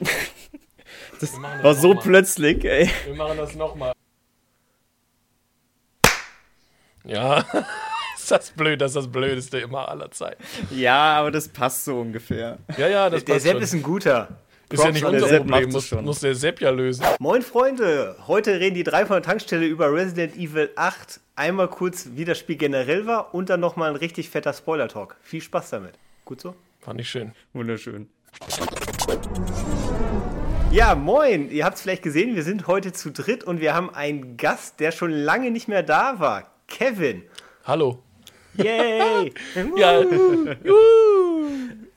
das war so plötzlich, ey. Wir machen das nochmal. Ja, ist das blöd, das ist das Blödeste immer aller Zeiten. Ja, aber das passt so ungefähr. Ja, ja, das Der passt Sepp schon. ist ein guter. Ist ja nicht der unser Sepp Problem, muss, schon. muss der Sepp ja lösen. Moin Freunde, heute reden die drei von der Tankstelle über Resident Evil 8. Einmal kurz, wie das Spiel generell war und dann nochmal ein richtig fetter Spoiler-Talk. Viel Spaß damit. Gut so? Fand ich schön. Wunderschön. Ja, moin. Ihr habt es vielleicht gesehen, wir sind heute zu dritt und wir haben einen Gast, der schon lange nicht mehr da war. Kevin. Hallo. Yay! Ja,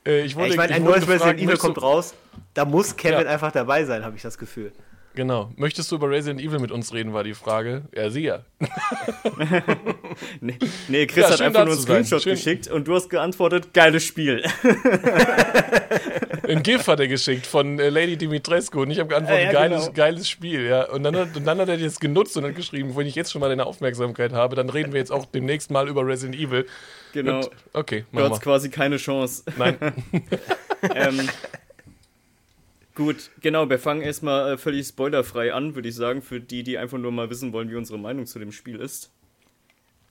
äh, ich Ja, wurde, ich meine, ein neues Resident Evil kommt raus. Da muss Kevin Ja. einfach dabei sein, habe ich das Gefühl. Genau. Möchtest du über Resident Evil mit uns reden, war die Frage. Ja, sicher. Nee, nee Chris Ja, hat einfach nur einen. Screenshot Schön. geschickt und du hast geantwortet, geiles Spiel. Ein GIF hat er geschickt von äh, Lady Dimitrescu und ich habe geantwortet, Ja, ja, geiles, genau. geiles Spiel, ja. Und dann, hat, und dann hat er das genutzt und hat geschrieben, wenn ich jetzt schon mal deine Aufmerksamkeit habe, dann reden wir jetzt auch demnächst mal über Resident Evil. Genau. Und, okay, Du hast quasi keine Chance. Nein. ähm, gut, genau, wir fangen erstmal äh, völlig spoilerfrei an, würde ich sagen, für die, die einfach nur mal wissen wollen, wie unsere Meinung zu dem Spiel ist.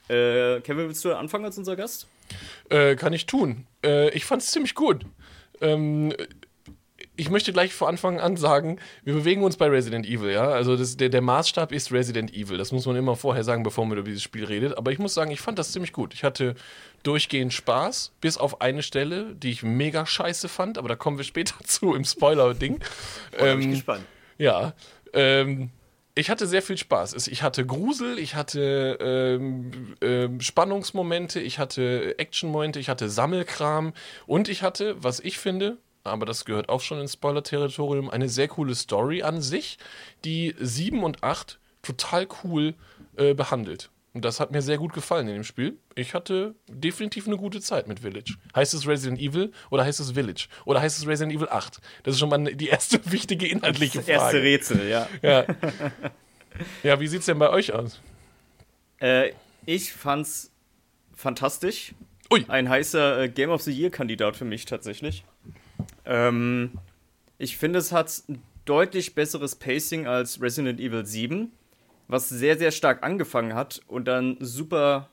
Äh, Kevin, willst du anfangen als unser Gast? Äh, kann ich tun. Äh, ich fand es ziemlich gut. Ähm, ich möchte gleich vor Anfang an sagen, wir bewegen uns bei Resident Evil, ja. Also das, der, der Maßstab ist Resident Evil. Das muss man immer vorher sagen, bevor man über dieses Spiel redet. Aber ich muss sagen, ich fand das ziemlich gut. Ich hatte durchgehend Spaß, bis auf eine Stelle, die ich mega scheiße fand, aber da kommen wir später zu im Spoiler-Ding. Da bin ich Ähm, gespannt. ja, ähm, ich hatte sehr viel Spaß. Ich hatte Grusel, ich hatte ähm, ähm, Spannungsmomente, ich hatte Actionmomente, ich hatte Sammelkram und ich hatte, was ich finde, aber das gehört auch schon ins Spoiler-Territorium, eine sehr coole Story an sich, die 7 und 8 total cool äh, behandelt. Und das hat mir sehr gut gefallen in dem Spiel. Ich hatte definitiv eine gute Zeit mit Village. Heißt es Resident Evil oder heißt es Village? Oder heißt es Resident Evil 8? Das ist schon mal die erste wichtige inhaltliche Das Frage. erste Rätsel, ja. Ja. ja, wie sieht's denn bei euch aus? Äh, ich fand's fantastisch. Ui. Ein heißer äh, Game of the Year-Kandidat für mich tatsächlich. Ähm, ich finde, es hat ein deutlich besseres Pacing als Resident Evil 7, was sehr, sehr stark angefangen hat und dann super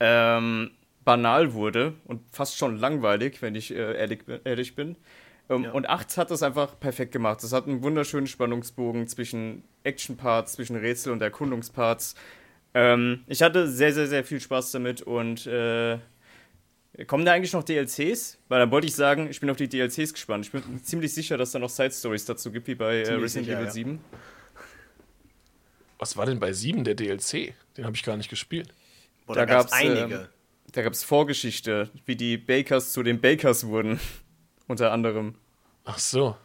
ähm, banal wurde und fast schon langweilig, wenn ich äh, ehrlich, bin- ehrlich bin. Ähm, Ja. Und 8 hat das einfach perfekt gemacht. Es hat einen wunderschönen Spannungsbogen zwischen Action-Parts, zwischen Rätsel- und Erkundungsparts. Ähm, ich hatte sehr, sehr, sehr viel Spaß damit und äh, kommen da eigentlich noch DLCs? Weil dann wollte ich sagen, ich bin auf die DLCs gespannt. Ich bin ziemlich sicher, dass da noch Side-Stories dazu gibt, wie bei äh, Resident sicher, Evil ja. 7. Was war denn bei 7 der DLC? Den habe ich gar nicht gespielt. Boah, da da gab's gab's, einige. ähm, Da gab es Vorgeschichte, wie die Bakers zu den Bakers wurden. Unter anderem. Ach so.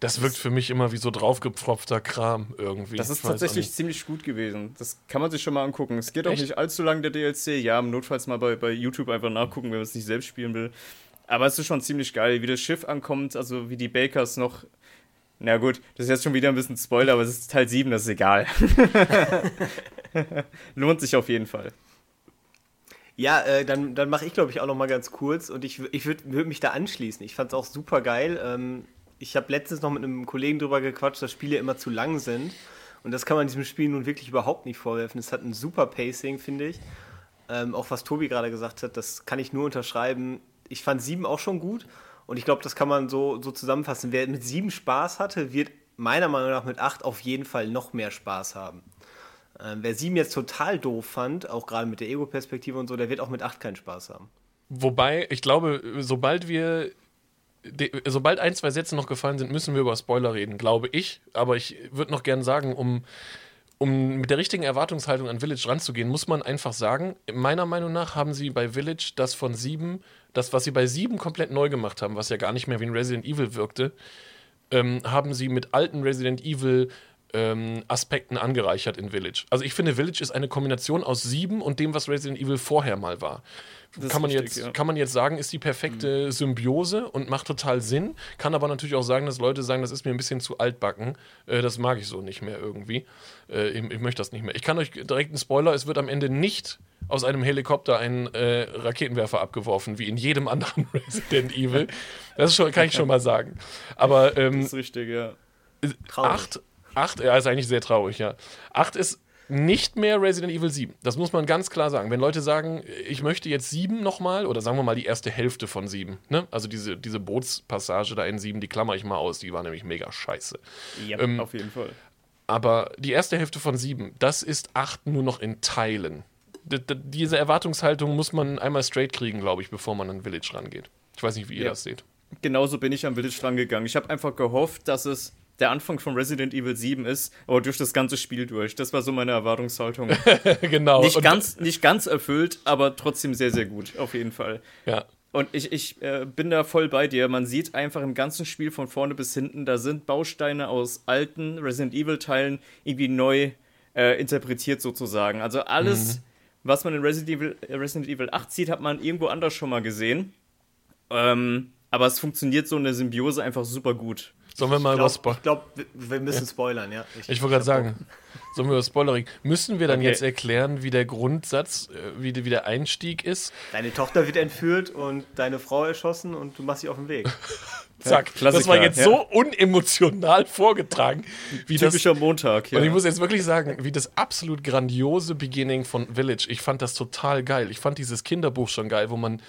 Das wirkt für mich immer wie so draufgepfropfter Kram irgendwie. Das ist auch tatsächlich ziemlich gut gewesen. Das kann man sich schon mal angucken. Es geht auch Echt? nicht allzu lang, der DLC. Ja, notfalls mal bei, bei YouTube einfach nachgucken, wenn man es nicht selbst spielen will. Aber es ist schon ziemlich geil, wie das Schiff ankommt, also wie die Bakers noch. Na gut, das ist jetzt schon wieder ein bisschen Spoiler, aber es ist Teil 7, das ist egal. Lohnt sich auf jeden Fall. Ja, äh, dann, dann mache ich, glaube ich, auch noch mal ganz kurz und ich, ich würde würd mich da anschließen. Ich fand es auch super geil. Ähm, ich habe letztens noch mit einem Kollegen drüber gequatscht, dass Spiele immer zu lang sind. Und das kann man diesem Spiel nun wirklich überhaupt nicht vorwerfen. Es hat ein super Pacing, finde ich. Ähm, auch was Tobi gerade gesagt hat, das kann ich nur unterschreiben. Ich fand sieben auch schon gut und ich glaube, das kann man so, so zusammenfassen. Wer mit sieben Spaß hatte, wird meiner Meinung nach mit acht auf jeden Fall noch mehr Spaß haben. Ähm, wer sieben jetzt total doof fand, auch gerade mit der Ego-Perspektive und so, der wird auch mit acht keinen Spaß haben. Wobei, ich glaube, sobald wir. Sobald ein, zwei Sätze noch gefallen sind, müssen wir über Spoiler reden, glaube ich. Aber ich würde noch gern sagen, um, um mit der richtigen Erwartungshaltung an Village ranzugehen, muss man einfach sagen, meiner Meinung nach haben sie bei Village das von sieben, das, was sie bei sieben komplett neu gemacht haben, was ja gar nicht mehr wie ein Resident Evil wirkte, ähm, haben sie mit alten Resident Evil ähm, Aspekten angereichert in Village. Also ich finde, Village ist eine Kombination aus 7 und dem, was Resident Evil vorher mal war. Kann man, richtig, jetzt, ja. kann man jetzt sagen, ist die perfekte Symbiose und macht total Sinn. Kann aber natürlich auch sagen, dass Leute sagen, das ist mir ein bisschen zu altbacken. Äh, das mag ich so nicht mehr irgendwie. Äh, ich, ich möchte das nicht mehr. Ich kann euch direkt einen Spoiler: Es wird am Ende nicht aus einem Helikopter ein äh, Raketenwerfer abgeworfen, wie in jedem anderen Resident Evil. Das schon, kann ich schon mal sagen. Aber ähm, Das ist richtig, ja. Traurig. Acht, acht, ja, ist eigentlich sehr traurig, ja. Acht ist nicht mehr Resident Evil 7. Das muss man ganz klar sagen. Wenn Leute sagen, ich möchte jetzt 7 nochmal, oder sagen wir mal die erste Hälfte von 7, ne? Also diese, diese Bootspassage da in 7, die klammer ich mal aus, die war nämlich mega scheiße. ja Ähm, auf jeden Fall. Aber die erste Hälfte von 7, das ist 8 nur noch in Teilen. D diese Erwartungshaltung muss man einmal straight kriegen, glaube ich, bevor man an Village rangeht. Ich weiß nicht, wie ihr Ja. das seht. Genauso bin ich am Village dran gegangen. Ich habe einfach gehofft, dass es der Anfang von Resident Evil 7 ist, aber durch das ganze Spiel durch. Das war so meine Erwartungshaltung. genau. nicht, Und- ganz, nicht ganz erfüllt, aber trotzdem sehr, sehr gut, auf jeden Fall. Ja. Und ich, ich äh, bin da voll bei dir. Man sieht einfach im ganzen Spiel von vorne bis hinten, da sind Bausteine aus alten Resident Evil-Teilen irgendwie neu äh, interpretiert sozusagen. Also alles, was man in Resident Evil, äh, Resident Evil 8 sieht, hat man irgendwo anders schon mal gesehen. Ähm, aber es funktioniert so eine Symbiose einfach super gut. Sollen wir mal Ich über glaube, Spo glaub, wir, müssen spoilern, ja. Ich wollte gerade sagen, sollen wir über Spoilering. Müssen wir dann Okay. jetzt erklären, wie der Grundsatz, äh, wie, wie der Einstieg ist? Deine Tochter wird entführt und deine Frau erschossen und du machst sie auf den Weg. Zack. Klassiker, das war jetzt ja. so unemotional vorgetragen, wie das. Typischer Montag, ja. Und ich muss jetzt wirklich sagen, wie das absolut grandiose Beginning von Village. Ich fand das total geil. Ich fand dieses Kinderbuch schon geil, wo man,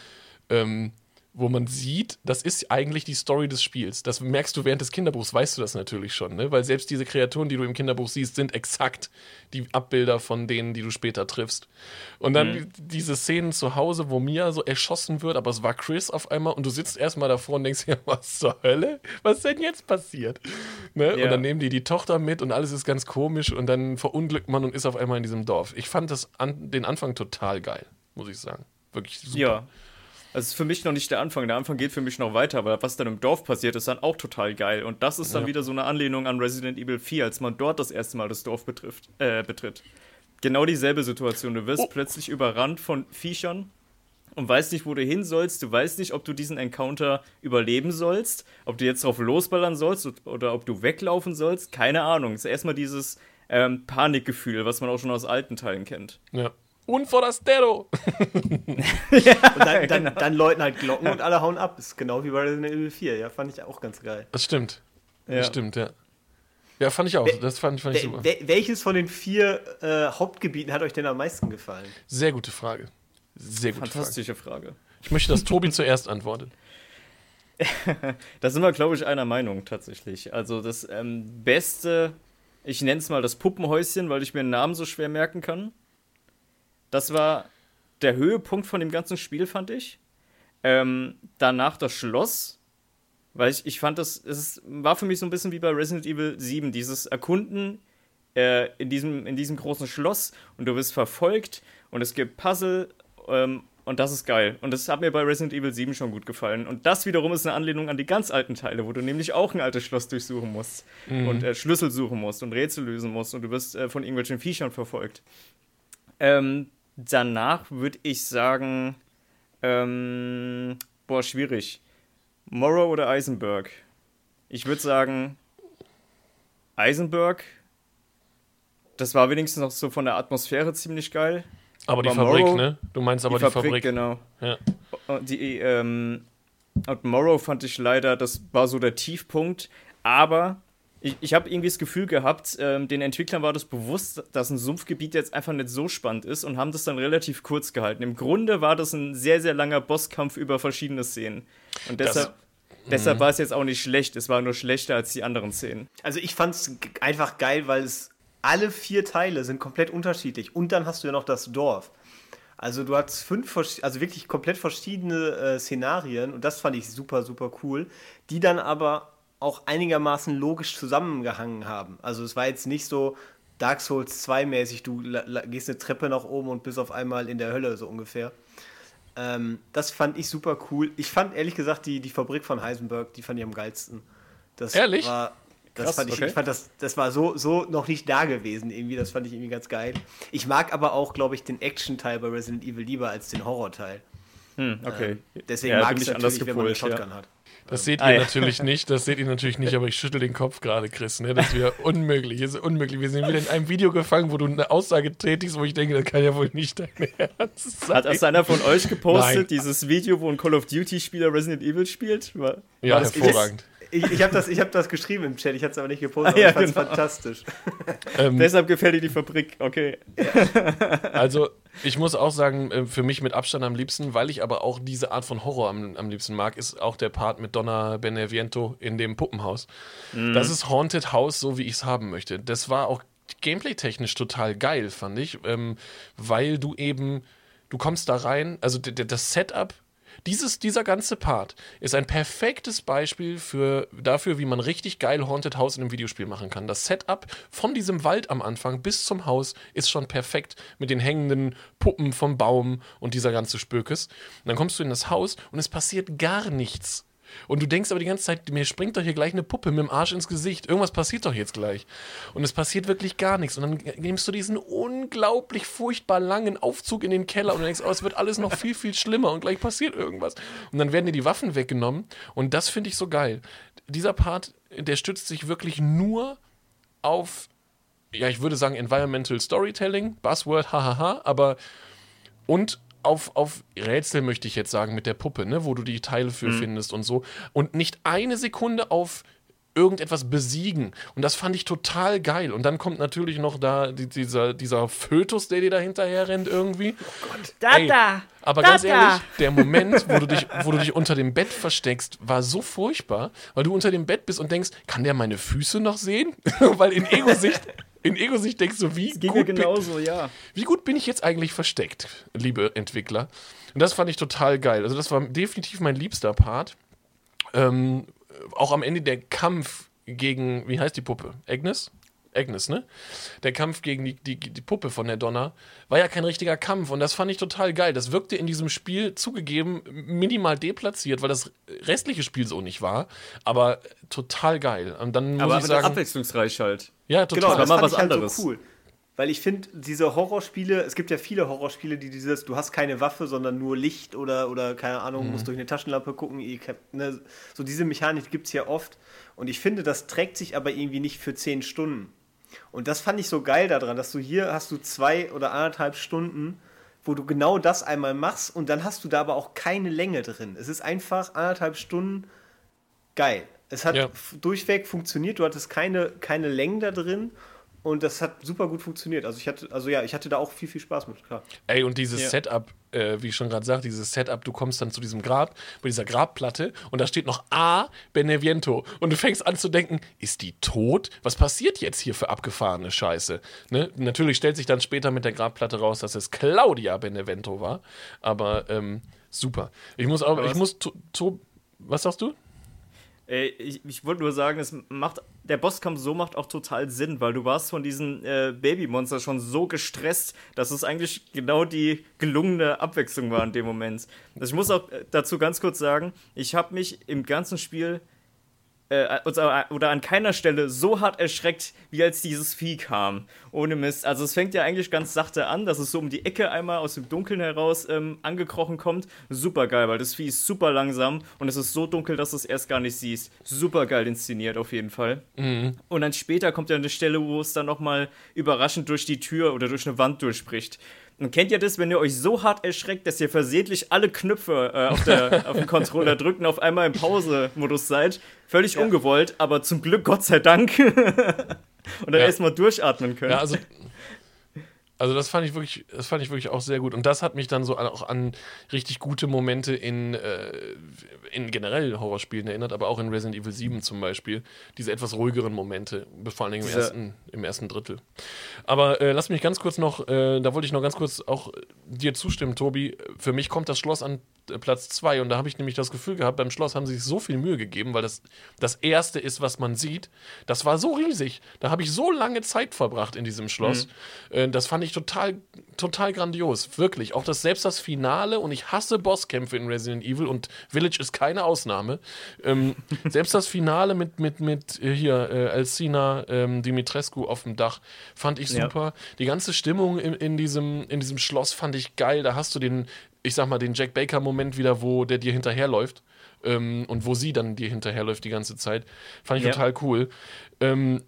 ähm, wo man sieht, das ist eigentlich die Story des Spiels. Das merkst du während des Kinderbuchs, weißt du das natürlich schon, ne? Weil selbst diese Kreaturen, die du im Kinderbuch siehst, sind exakt die Abbilder von denen, die du später triffst. Und dann Mhm. diese Szenen zu Hause, wo Mia so erschossen wird, aber es war Chris auf einmal und du sitzt erstmal davor und denkst dir, was zur Hölle? Was ist denn jetzt passiert? Ne? Ja. Und dann nehmen die die Tochter mit und alles ist ganz komisch und dann verunglückt man und ist auf einmal in diesem Dorf. Ich fand das an, den Anfang total geil, muss ich sagen. Wirklich super. Ja. Also es ist für mich noch nicht der Anfang. Der Anfang geht für mich noch weiter, aber was dann im Dorf passiert, ist dann auch total geil. Und das ist dann Ja. wieder so eine Anlehnung an Resident Evil 4, als man dort das erste Mal das Dorf betrifft, äh, betritt. Genau dieselbe Situation. Du wirst Oh. plötzlich überrannt von Viechern und weißt nicht, wo du hin sollst. Du weißt nicht, ob du diesen Encounter überleben sollst, ob du jetzt drauf losballern sollst oder ob du weglaufen sollst. Keine Ahnung. Es ist erstmal dieses ähm, Panikgefühl, was man auch schon aus alten Teilen kennt. Ja. Un forastero! Und dann, dann, dann läuten halt Glocken und alle hauen ab. Ist genau wie bei Resident Evil 4. Ja, fand ich auch ganz geil. Das stimmt. Ja. Das stimmt, ja. Ja, fand ich auch. Das fand, fand ich super. wel- welches von den vier äh, Hauptgebieten hat euch denn am meisten gefallen? Sehr gute Frage. Sehr gute Frage. Fantastische Frage. Ich möchte, dass Tobi zuerst antwortet. Da sind wir, glaube ich, einer Meinung tatsächlich. Also das ähm, beste, ich nenne es mal das Puppenhäuschen, weil ich mir den Namen so schwer merken kann. Das war der Höhepunkt von dem ganzen Spiel, fand ich. Ähm, danach das Schloss, weil ich, ich fand das, es war für mich so ein bisschen wie bei Resident Evil 7, dieses Erkunden äh, in, diesem, in diesem großen Schloss und du wirst verfolgt und es gibt Puzzle ähm, und das ist geil. Und das hat mir bei Resident Evil 7 schon gut gefallen. Und das wiederum ist eine Anlehnung an die ganz alten Teile, wo du nämlich auch ein altes Schloss durchsuchen musst und äh, Schlüssel suchen musst und Rätsel lösen musst und du wirst äh, von irgendwelchen Viechern verfolgt. Ähm, danach würde ich sagen, ähm, boah, schwierig. Morrow oder Eisenberg? Ich würde sagen, Eisenberg. Das war wenigstens noch so von der Atmosphäre ziemlich geil. Aber, die Aber Fabrik, Morrow- ne? Du meinst aber die, Fabrik. genau. Ja. Und die, ähm, und Morrow fand ich leider, das war so der Tiefpunkt. Aber ich, ich habe irgendwie das Gefühl gehabt, ähm, den Entwicklern war das bewusst, dass ein Sumpfgebiet jetzt einfach nicht so spannend ist und haben das dann relativ kurz gehalten. Im Grunde war das ein sehr, sehr langer Bosskampf über verschiedene Szenen. Und Das- deshalb, deshalb war es jetzt auch nicht schlecht. Es war nur schlechter als die anderen Szenen. Also ich fand's g- einfach geil, weil es alle vier Teile sind komplett unterschiedlich. Und dann hast du ja noch das Dorf. Also du hast fünf, also wirklich komplett verschiedene äh, Szenarien und das fand ich super, super cool, die dann aber auch einigermaßen logisch zusammengehangen haben. Also es war jetzt nicht so Dark Souls 2 mäßig, du gehst eine Treppe nach oben und bist auf einmal in der Hölle so ungefähr. Ähm, das fand ich super cool. Ich fand ehrlich gesagt die, die Fabrik von Heisenberg, die fand ich am geilsten. Das Ehrlich? War, Das Krass, fand ich, okay. ich fand das, das war so, so noch nicht da gewesen irgendwie. Das fand ich irgendwie ganz geil. Ich mag aber auch, glaube ich, den Action-Teil bei Resident Evil lieber als den Horror-Teil. Hm, okay. Deswegen Ja, mag ich anders natürlich, wenn man eine gepolt, ja. Shotgun hat. Das seht Ah, ihr ja. natürlich nicht, das seht ihr natürlich nicht, aber ich schüttel den Kopf gerade, Chris. Ne? Das ist wieder unmöglich, das ist unmöglich. Wir sind wieder in einem Video gefangen, wo du eine Aussage tätigst, wo ich denke, das kann ja wohl nicht dein Ernst sein. Hat das einer von euch gepostet, Nein. dieses Video, wo ein Call of Duty-Spieler Resident Evil spielt? War, ja, war hervorragend. Ich, ich habe das, ich hab das geschrieben im Chat, ich hatte es aber nicht gepostet, Ah, ja, aber ich fand es genau. fantastisch. Ähm, Deshalb gefällt dir die Fabrik, okay. Also, ich muss auch sagen, äh, für mich mit Abstand am liebsten, weil ich aber auch diese Art von Horror am, am liebsten mag, ist auch der Part mit Donna Beneviento in dem Puppenhaus. Das ist Haunted House, so wie ich es haben möchte. Das war auch gameplay-technisch total geil, fand ich, ähm, weil du eben, du kommst da rein, also das Setup. Dieses, dieser ganze Part ist ein perfektes Beispiel für, dafür, wie man richtig geil Haunted House in einem Videospiel machen kann. Das Setup von diesem Wald am Anfang bis zum Haus ist schon perfekt mit den hängenden Puppen vom Baum und dieser ganze Spökes. Und dann kommst du in das Haus und es passiert gar nichts. Und du denkst aber die ganze Zeit, mir springt doch hier gleich eine Puppe mit dem Arsch ins Gesicht. Irgendwas passiert doch jetzt gleich. Und es passiert wirklich gar nichts. Und dann nimmst du diesen unglaublich furchtbar langen Aufzug in den Keller und denkst, oh, es wird alles noch viel, viel schlimmer und gleich passiert irgendwas. Und dann werden dir die Waffen weggenommen. Und das finde ich so geil. Dieser Part, der stützt sich wirklich nur auf, ja, ich würde sagen, Environmental Storytelling, Buzzword, hahaha, aber und auf, auf Rätsel möchte ich jetzt sagen mit der Puppe, ne, wo du die Teile für findest und so. Und nicht eine Sekunde auf irgendetwas besiegen. Und das fand ich total geil. Und dann kommt natürlich noch da die, dieser, dieser Fötus, der dir da hinterher rennt irgendwie. Da, Ey, da. Aber da, ganz da. ehrlich, der Moment, wo du, dich, wo du dich unter dem Bett versteckst, war so furchtbar, weil du unter dem Bett bist und denkst, kann der meine Füße noch sehen? weil in Ego-Sicht, in Ego-Sicht denkst du, wie gut, bin, genauso, ja. wie gut bin ich jetzt eigentlich versteckt, liebe Entwickler? Und das fand ich total geil. Also das war definitiv mein liebster Part. Ähm, auch am Ende der Kampf gegen, wie heißt die Puppe? Agnes? Agnes, ne? Der Kampf gegen die, die, die Puppe von der Donna war ja kein richtiger Kampf und das fand ich total geil. Das wirkte in diesem Spiel zugegeben minimal deplatziert, weil das restliche Spiel so nicht war, aber total geil. Und dann muss Aber, ich aber sagen, abwechslungsreich halt. Ja, Genau, total. das mal fand was ich halt anderes. so cool. Weil ich finde, diese Horrorspiele, es gibt ja viele Horrorspiele, die dieses, du hast keine Waffe, sondern nur Licht oder, oder keine Ahnung, musst durch eine Taschenlampe gucken. ne, so diese Mechanik gibt es ja oft. Und ich finde, das trägt sich aber irgendwie nicht für zehn Stunden. Und das fand ich so geil daran, dass du hier hast du zwei oder anderthalb Stunden, wo du genau das einmal machst und dann hast du da aber auch keine Länge drin. Es ist einfach anderthalb Stunden geil. Es hat Ja. durchweg funktioniert, du hattest keine, keine Längen da drin und das hat super gut funktioniert. Also ich hatte, also ja, ich hatte da auch viel, viel Spaß mit, klar. Ey, und dieses Ja. Setup, äh, wie ich schon gerade sagte, dieses Setup, du kommst dann zu diesem Grab, bei dieser Grabplatte und da steht noch A Beneviento. Und du fängst an zu denken, ist die tot? Was passiert jetzt hier für abgefahrene Scheiße? Ne? Natürlich stellt sich dann später mit der Grabplatte raus, dass es Claudia Benevento war. Aber ähm, super. Ich muss auch, ich muss, to, to, was sagst du? Ey, ich, ich wollte nur sagen, es macht, der Bosskampf so macht auch total Sinn, weil du warst von diesen äh, Babymonster schon so gestresst, dass es eigentlich genau die gelungene Abwechslung war in dem Moment. Also ich muss auch äh, dazu ganz kurz sagen, ich habe mich im ganzen Spiel äh, oder an keiner Stelle so hart erschreckt, wie als dieses Vieh kam. Ohne Mist. Also es fängt ja eigentlich ganz sachte an, dass es so um die Ecke einmal aus dem Dunkeln heraus ähm, angekrochen kommt. Super geil, weil das Vieh ist super langsam und es ist so dunkel, dass du es erst gar nicht siehst. Super geil inszeniert auf jeden Fall. Und dann später kommt ja eine Stelle, wo es dann nochmal überraschend durch die Tür oder durch eine Wand durchbricht. Und kennt ihr das, wenn ihr euch so hart erschreckt, dass ihr versehentlich alle Knöpfe äh, auf, der, auf dem Controller drückt und auf einmal im Pause-Modus seid? Völlig ungewollt, aber zum Glück, Gott sei Dank. und dann Ja. erstmal durchatmen können. Ja, also, also das fand ich wirklich, das fand ich wirklich auch sehr gut. Und das hat mich dann so auch an richtig gute Momente in, äh, in generell Horrorspielen erinnert, aber auch in Resident Evil 7 zum Beispiel. Diese etwas ruhigeren Momente, vor allen Dingen im, Diese- ersten, im ersten Drittel. Aber äh, lass mich ganz kurz noch, äh, da wollte ich noch ganz kurz auch dir zustimmen, Tobi. Für mich kommt das Schloss an äh, Platz 2 und da habe ich nämlich das Gefühl gehabt, beim Schloss haben sie sich so viel Mühe gegeben, weil das das erste ist, was man sieht. Das war so riesig. Da habe ich so lange Zeit verbracht in diesem Schloss. Äh, das fand ich total, total grandios. Wirklich. Auch das, selbst das Finale, und ich hasse Bosskämpfe in Resident Evil und Village ist keine Ausnahme. Ähm, selbst das Finale mit, mit, mit äh, hier, äh, Alcina ähm, Dimitrescu auf dem Dach fand ich Ja. super. Die ganze Stimmung in, in, diesem, in diesem Schloss fand ich geil. Da hast du den, ich sag mal, den Jack Baker-Moment wieder, wo der dir hinterherläuft. Ähm, und wo sie dann dir hinterherläuft die ganze Zeit. Fand ich Ja. total cool. Ähm,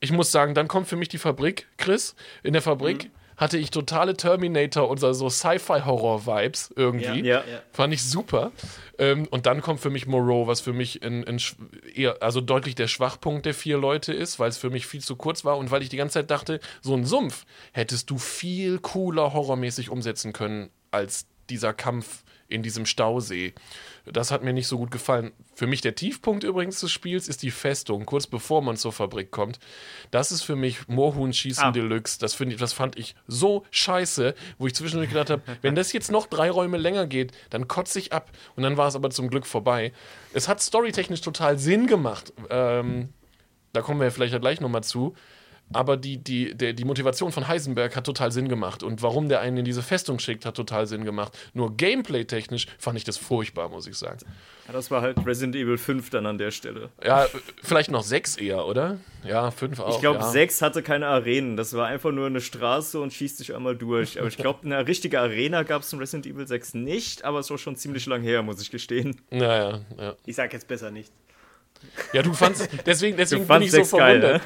ich muss sagen, dann kommt für mich die Fabrik, Chris. In der Fabrik Mhm. Hatte ich totale Terminator und so Sci-Fi-Horror-Vibes irgendwie. Ja. Ja. Fand ich super. Ähm, und dann kommt für mich Moreau, was für mich ein sch- eher, also deutlich der Schwachpunkt der vier Leute ist, weil es für mich viel zu kurz war und weil ich die ganze Zeit dachte, so ein Sumpf hättest du viel cooler horrormäßig umsetzen können als dieser Kampf in diesem Stausee. Das hat mir nicht so gut gefallen. Für mich der Tiefpunkt übrigens des Spiels ist die Festung, kurz bevor man zur Fabrik kommt. Das ist für mich Moorhuhn-Schießen Ah. Deluxe. Das, ich, das fand ich so scheiße, wo ich zwischendurch gedacht habe, wenn das jetzt noch drei Räume länger geht, dann kotze ich ab. Und dann war es aber zum Glück vorbei. Es hat storytechnisch total Sinn gemacht. Ähm, da kommen wir ja vielleicht gleich nochmal zu. Aber die, die, der, die Motivation von Heisenberg hat total Sinn gemacht. Und warum der einen in diese Festung schickt, hat total Sinn gemacht. Nur gameplay-technisch fand ich das furchtbar, muss ich sagen. Ja, das war halt Resident Evil 5 dann an der Stelle. Ja, vielleicht noch sechs eher, oder? Ja, fünf auch. Ich glaube, ja. 6 hatte keine Arenen. Das war einfach nur eine Straße und schießt sich einmal durch. Aber ich glaube, eine richtige Arena gab es in Resident Evil 6 nicht, aber es war schon ziemlich lang her, muss ich gestehen. Naja, ja. Ich sag jetzt besser nicht. Ja, du fandst, deswegen, deswegen bin fandst ich so geil, verwundert.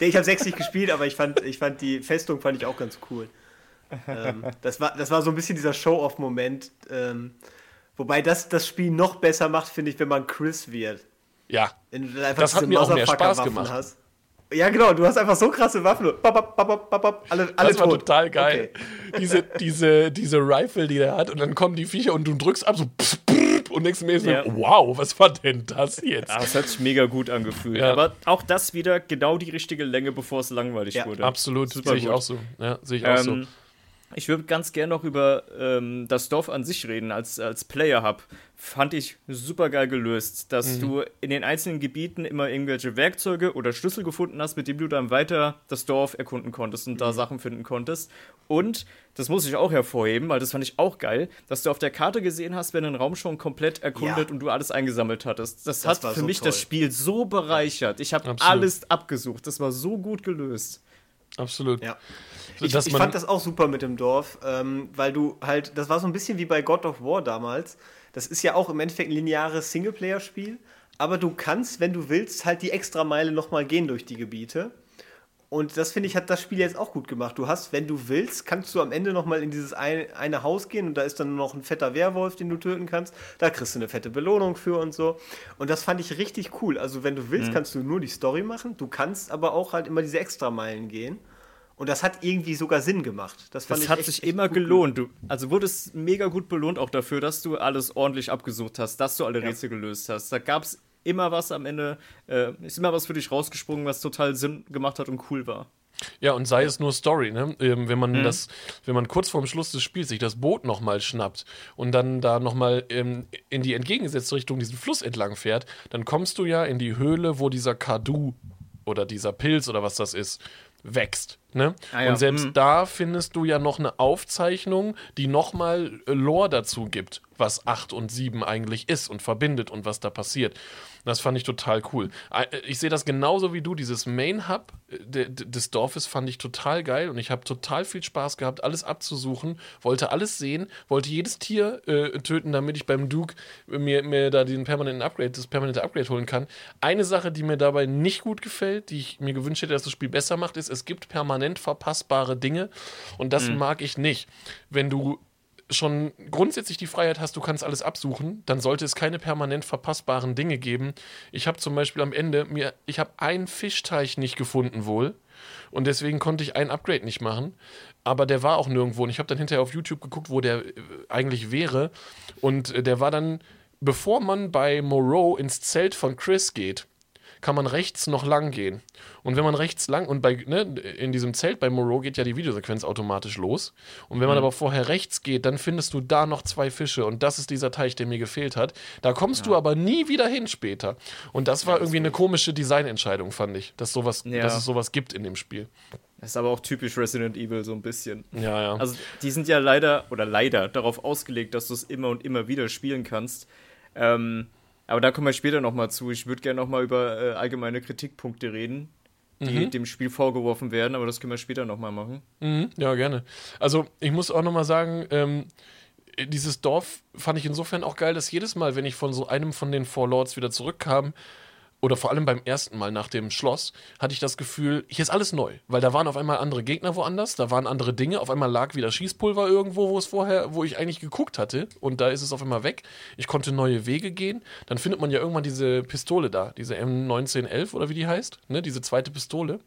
Nee, ich habe sechs nicht gespielt, aber ich fand, ich fand die Festung fand ich auch ganz cool. Ähm, das, war, das war so ein bisschen dieser Show-off-Moment. Ähm, wobei das das Spiel noch besser macht, finde ich, wenn man Chris wird. Ja, Wenn du dann einfach Das hat mir auch mehr Motherfucker-Waffen Spaß gemacht. Hast. Ja, genau, du hast einfach so krasse Waffen. Bap, bap, bap, alle, alle das war tot. total geil. Okay. Diese, diese, diese Rifle, die der hat, und dann kommen die Viecher und du drückst ab, so pss, und denkst mir so, Ja. wow, was war denn das jetzt? Ja, das hat sich mega gut angefühlt. Ja. Aber auch das wieder genau die richtige Länge, bevor es langweilig Ja, wurde. Absolut, sehe ich auch so. Ja, sehe ich auch so. Ich würde ganz gerne noch über ähm, das Dorf an sich reden, als, als Player-Hub. Fand ich super geil gelöst, dass du in den einzelnen Gebieten immer irgendwelche Werkzeuge oder Schlüssel gefunden hast, mit denen du dann weiter das Dorf erkunden konntest und da Sachen finden konntest. Und, das muss ich auch hervorheben, weil das fand ich auch geil, dass du auf der Karte gesehen hast, wenn ein Raum schon komplett erkundet Ja. und du alles eingesammelt hattest. Das, Das hat für so mich toll. das Spiel so bereichert. Ich habe alles abgesucht. Das war so gut gelöst. Absolut. Ja. So, Ich, ich fand das auch super mit dem Dorf, ähm, weil du halt, das war so ein bisschen wie bei God of War damals. Das ist ja auch im Endeffekt ein lineares Singleplayer-Spiel, aber du kannst, wenn du willst, halt die extra Meile nochmal gehen durch die Gebiete. Und das finde ich, hat das Spiel jetzt auch gut gemacht. Du hast, wenn du willst, kannst du am Ende nochmal in dieses eine, eine Haus gehen und da ist dann noch ein fetter Werwolf, den du töten kannst. Da kriegst du eine fette Belohnung für und so. Und das fand ich richtig cool. Also, wenn du willst, Mhm. kannst du nur die Story machen. Du kannst aber auch halt immer diese Extrameilen gehen. Und das hat irgendwie sogar Sinn gemacht. Das, fand Das ich hat echt- sich echt immer gelohnt. Du, also wurdest mega gut belohnt auch dafür, dass du alles ordentlich abgesucht hast, dass du alle Rätsel gelöst hast. Da gab es immer was am Ende, äh, ist immer was für dich rausgesprungen, was total Sinn gemacht hat und cool war. Ja, und sei es nur Story, ne? Ähm, wenn man Mhm. das, wenn man kurz vorm Schluss des Spiels sich das Boot nochmal schnappt und dann da nochmal ähm, in die entgegengesetzte Richtung diesen Fluss entlang fährt, dann kommst du ja in die Höhle, wo dieser Kadu oder dieser Pilz oder was das ist, wächst. Ne? Ah ja, Und selbst mhm. da findest du ja noch eine Aufzeichnung, die nochmal Lore dazu gibt, was 8 und 7 eigentlich ist und verbindet und was da passiert. Das fand ich total cool. Äh, Ich sehe das genauso wie du. Dieses Main Hub äh, de- de- des Dorfes fand ich total geil und ich habe total viel Spaß gehabt, alles abzusuchen, wollte alles sehen, wollte jedes Tier äh, töten, damit ich beim Duke mir, mir da den permanenten Upgrade, das permanente Upgrade holen kann. Eine Sache, die mir dabei nicht gut gefällt, die ich mir gewünscht hätte, dass das Spiel besser macht, ist, es gibt permanent verpassbare Dinge und das mag ich nicht. Wenn du schon grundsätzlich die Freiheit hast, du kannst alles absuchen, dann sollte es keine permanent verpassbaren Dinge geben. Ich habe zum Beispiel am Ende mir, ich habe einen Fischteich nicht gefunden wohl und deswegen konnte ich ein Upgrade nicht machen, aber der war auch nirgendwo und ich habe dann hinterher auf YouTube geguckt, wo der äh, eigentlich wäre und äh, der war dann, bevor man bei Moreau ins Zelt von Chris geht, kann man rechts noch lang gehen. Und wenn man rechts lang, und bei, ne, in diesem Zelt bei Moreau geht ja die Videosequenz automatisch los. Und wenn man aber vorher rechts geht, dann findest du da noch zwei Fische. Und das ist dieser Teich, der mir gefehlt hat. Da kommst du aber nie wieder hin später. Und das war irgendwie eine komische Designentscheidung, fand ich, dass, sowas, Ja. dass es sowas gibt in dem Spiel. Das ist aber auch typisch Resident Evil so ein bisschen. Ja, ja. Also die sind ja leider, oder leider, darauf ausgelegt, dass du es immer und immer wieder spielen kannst. Ähm, aber da kommen wir später nochmal zu. Ich würde gerne nochmal über äh, allgemeine Kritikpunkte reden, die Mhm. dem Spiel vorgeworfen werden, aber das können wir später nochmal machen. Mhm, ja, gerne. Also ich muss auch nochmal sagen, ähm, dieses Dorf fand ich insofern auch geil, dass jedes Mal, wenn ich von so einem von den Four Lords wieder zurückkam, oder vor allem beim ersten Mal nach dem Schloss, hatte ich das Gefühl, hier ist alles neu. Weil da waren auf einmal andere Gegner woanders, da waren andere Dinge, auf einmal lag wieder Schießpulver irgendwo, wo es vorher, wo ich eigentlich geguckt hatte, und da ist es auf einmal weg. Ich konnte neue Wege gehen. Dann findet man ja irgendwann diese Pistole da, diese M1911 oder wie die heißt, ne, diese zweite Pistole.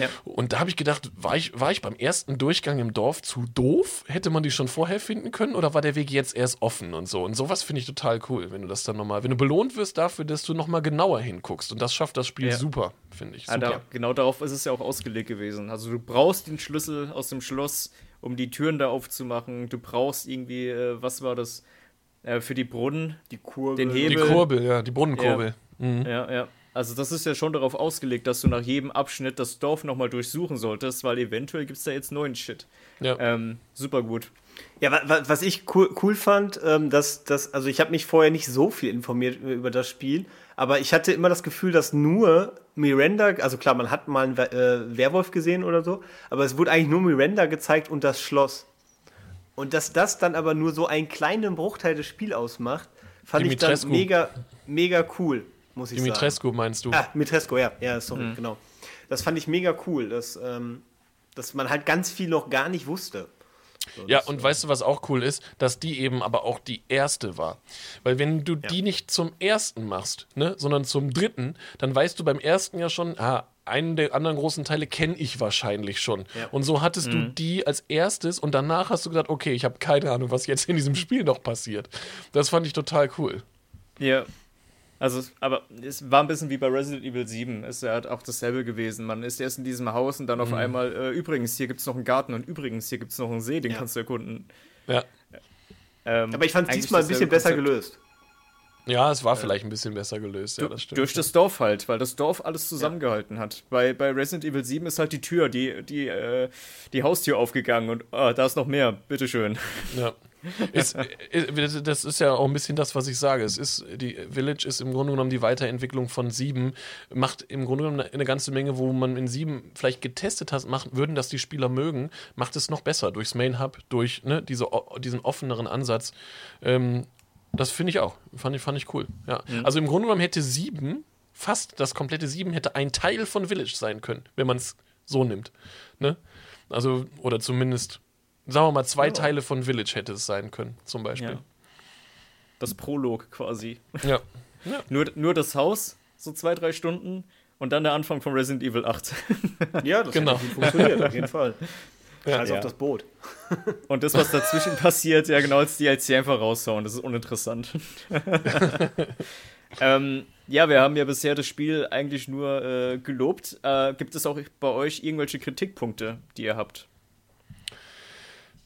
Ja. Und da habe ich gedacht, war ich, war ich beim ersten Durchgang im Dorf zu doof? Hätte man die schon vorher finden können oder war der Weg jetzt erst offen und so? Und sowas finde ich total cool, wenn du das dann nochmal, wenn du belohnt wirst dafür, dass du nochmal genauer hinguckst. Und das schafft das Spiel Ja. super, finde ich. Ah, Super. da, genau darauf ist es ja auch ausgelegt gewesen. Also du brauchst den Schlüssel aus dem Schloss, um die Türen da aufzumachen. Du brauchst irgendwie, äh, was war das, äh, für die Brunnen, Die Kurve. den die Hebel. Kurbel, ja, die Brunnenkurbel. Mhm. Ja, ja. Also das ist ja schon darauf ausgelegt, dass du nach jedem Abschnitt das Dorf nochmal durchsuchen solltest, weil eventuell gibt es da jetzt neuen Shit. Ja. Ähm, super gut. Ja, wa- wa- was ich cool, cool fand, ähm, dass, dass, also ich habe mich vorher nicht so viel informiert über das Spiel, aber ich hatte immer das Gefühl, dass nur Miranda, also klar, man hat mal einen We- äh, Werwolf gesehen oder so, aber es wurde eigentlich nur Miranda gezeigt und das Schloss. Und dass das dann aber nur so einen kleinen Bruchteil des Spiels ausmacht, fand ich dann Dimitrescu. mega, mega cool, muss ich sagen. Dimitrescu meinst du? Ah, Mitresco, ja, ja, sorry, genau. Das fand ich mega cool, dass, ähm, dass man halt ganz viel noch gar nicht wusste. So, Ja, und äh, weißt du, was auch cool ist? Dass die eben aber auch die erste war. Weil wenn du die nicht zum ersten machst, ne, sondern zum dritten, dann weißt du beim ersten ja schon, ah, einen der anderen großen Teile kenne ich wahrscheinlich schon. Ja. Und so hattest du die als erstes und danach hast du gesagt, okay, ich habe keine Ahnung, was jetzt in diesem Spiel noch passiert. Das fand ich total cool. Ja. Also, aber es war ein bisschen wie bei Resident Evil 7. Es ist ja auch dasselbe gewesen. Man ist erst in diesem Haus und dann Mhm. auf einmal, äh, übrigens, hier gibt es noch einen Garten und übrigens, hier gibt es noch einen See, den Ja. kannst du erkunden. Ja. Ähm, Aber ich fand es diesmal ein bisschen besser Konzept. gelöst. Ja, es war vielleicht ein bisschen besser gelöst, ja, das stimmt. Durch das Dorf halt, weil das Dorf alles zusammengehalten hat. Bei, bei Resident Evil 7 ist halt die Tür, die, die, äh, die Haustür aufgegangen und ah, da ist noch mehr, bitteschön. Ja. Ist, äh, das ist ja auch ein bisschen das, was ich sage. Es ist, die Village ist im Grunde genommen die Weiterentwicklung von 7, macht im Grunde genommen eine, ganze Menge, wo man in 7 vielleicht getestet hat, machen würden, dass die Spieler mögen, macht es noch besser durchs Main Hub, durch ne, diese, diesen offeneren Ansatz. Ähm, das finde ich auch. Fand ich, fand ich cool. Ja. Also im Grunde genommen hätte 7, fast das komplette 7 hätte ein Teil von Village sein können, wenn man es so nimmt. Ne? Also, oder zumindest, sagen wir mal, zwei Teile von Village hätte es sein können, zum Beispiel. Ja. Das Prolog quasi. Ja. Nur, nur das Haus, so zwei, drei Stunden und dann der Anfang von Resident Evil 8. Ja, das Genau. funktioniert, auf jeden Fall. Ja. also Ja. auf das Boot. Und das, was dazwischen passiert, ja genau als DLC einfach raushauen. Das ist uninteressant. ähm, ja, wir haben ja bisher das Spiel eigentlich nur äh, gelobt. Äh, gibt es auch bei euch irgendwelche Kritikpunkte, die ihr habt?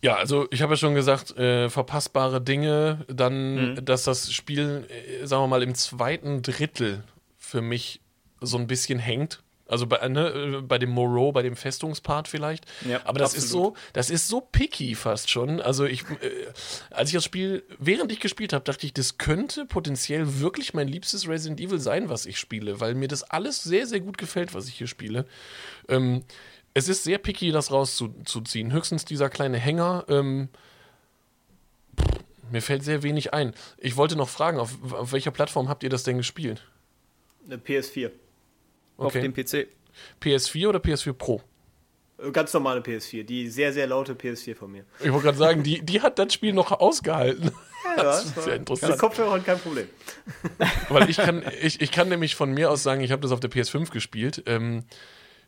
Ja, also ich habe ja schon gesagt, äh, verpassbare Dinge, dann, Mhm. dass das Spiel, äh, sagen wir mal, im zweiten Drittel für mich so ein bisschen hängt. Also bei, ne, äh, bei dem Moreau, bei dem Festungspart vielleicht. Ja, Aber das ist absolut. so, das ist so picky fast schon. Also ich, äh, als ich das Spiel, während ich gespielt habe, dachte ich, das könnte potenziell wirklich mein liebstes Resident Evil sein, was ich spiele, weil mir das alles sehr, sehr gut gefällt, was ich hier spiele. Ähm, es ist sehr picky, das rauszuziehen. Höchstens dieser kleine Hänger. Ähm, pff, mir fällt sehr wenig ein. Ich wollte noch fragen, auf, auf welcher Plattform habt ihr das denn gespielt? Eine PS4. Auf Okay. dem PC? PS4 oder PS4 Pro? Äh, Ganz normale PS4. Die sehr, sehr laute PS4 von mir. Ich wollte gerade sagen, die, die hat das Spiel noch ausgehalten. Ja, Das ist sehr interessant. Mit Kopfhörern kein Problem. Weil ich kann, ich, ich kann nämlich von mir aus sagen, ich habe das auf der PS5 gespielt. Ähm,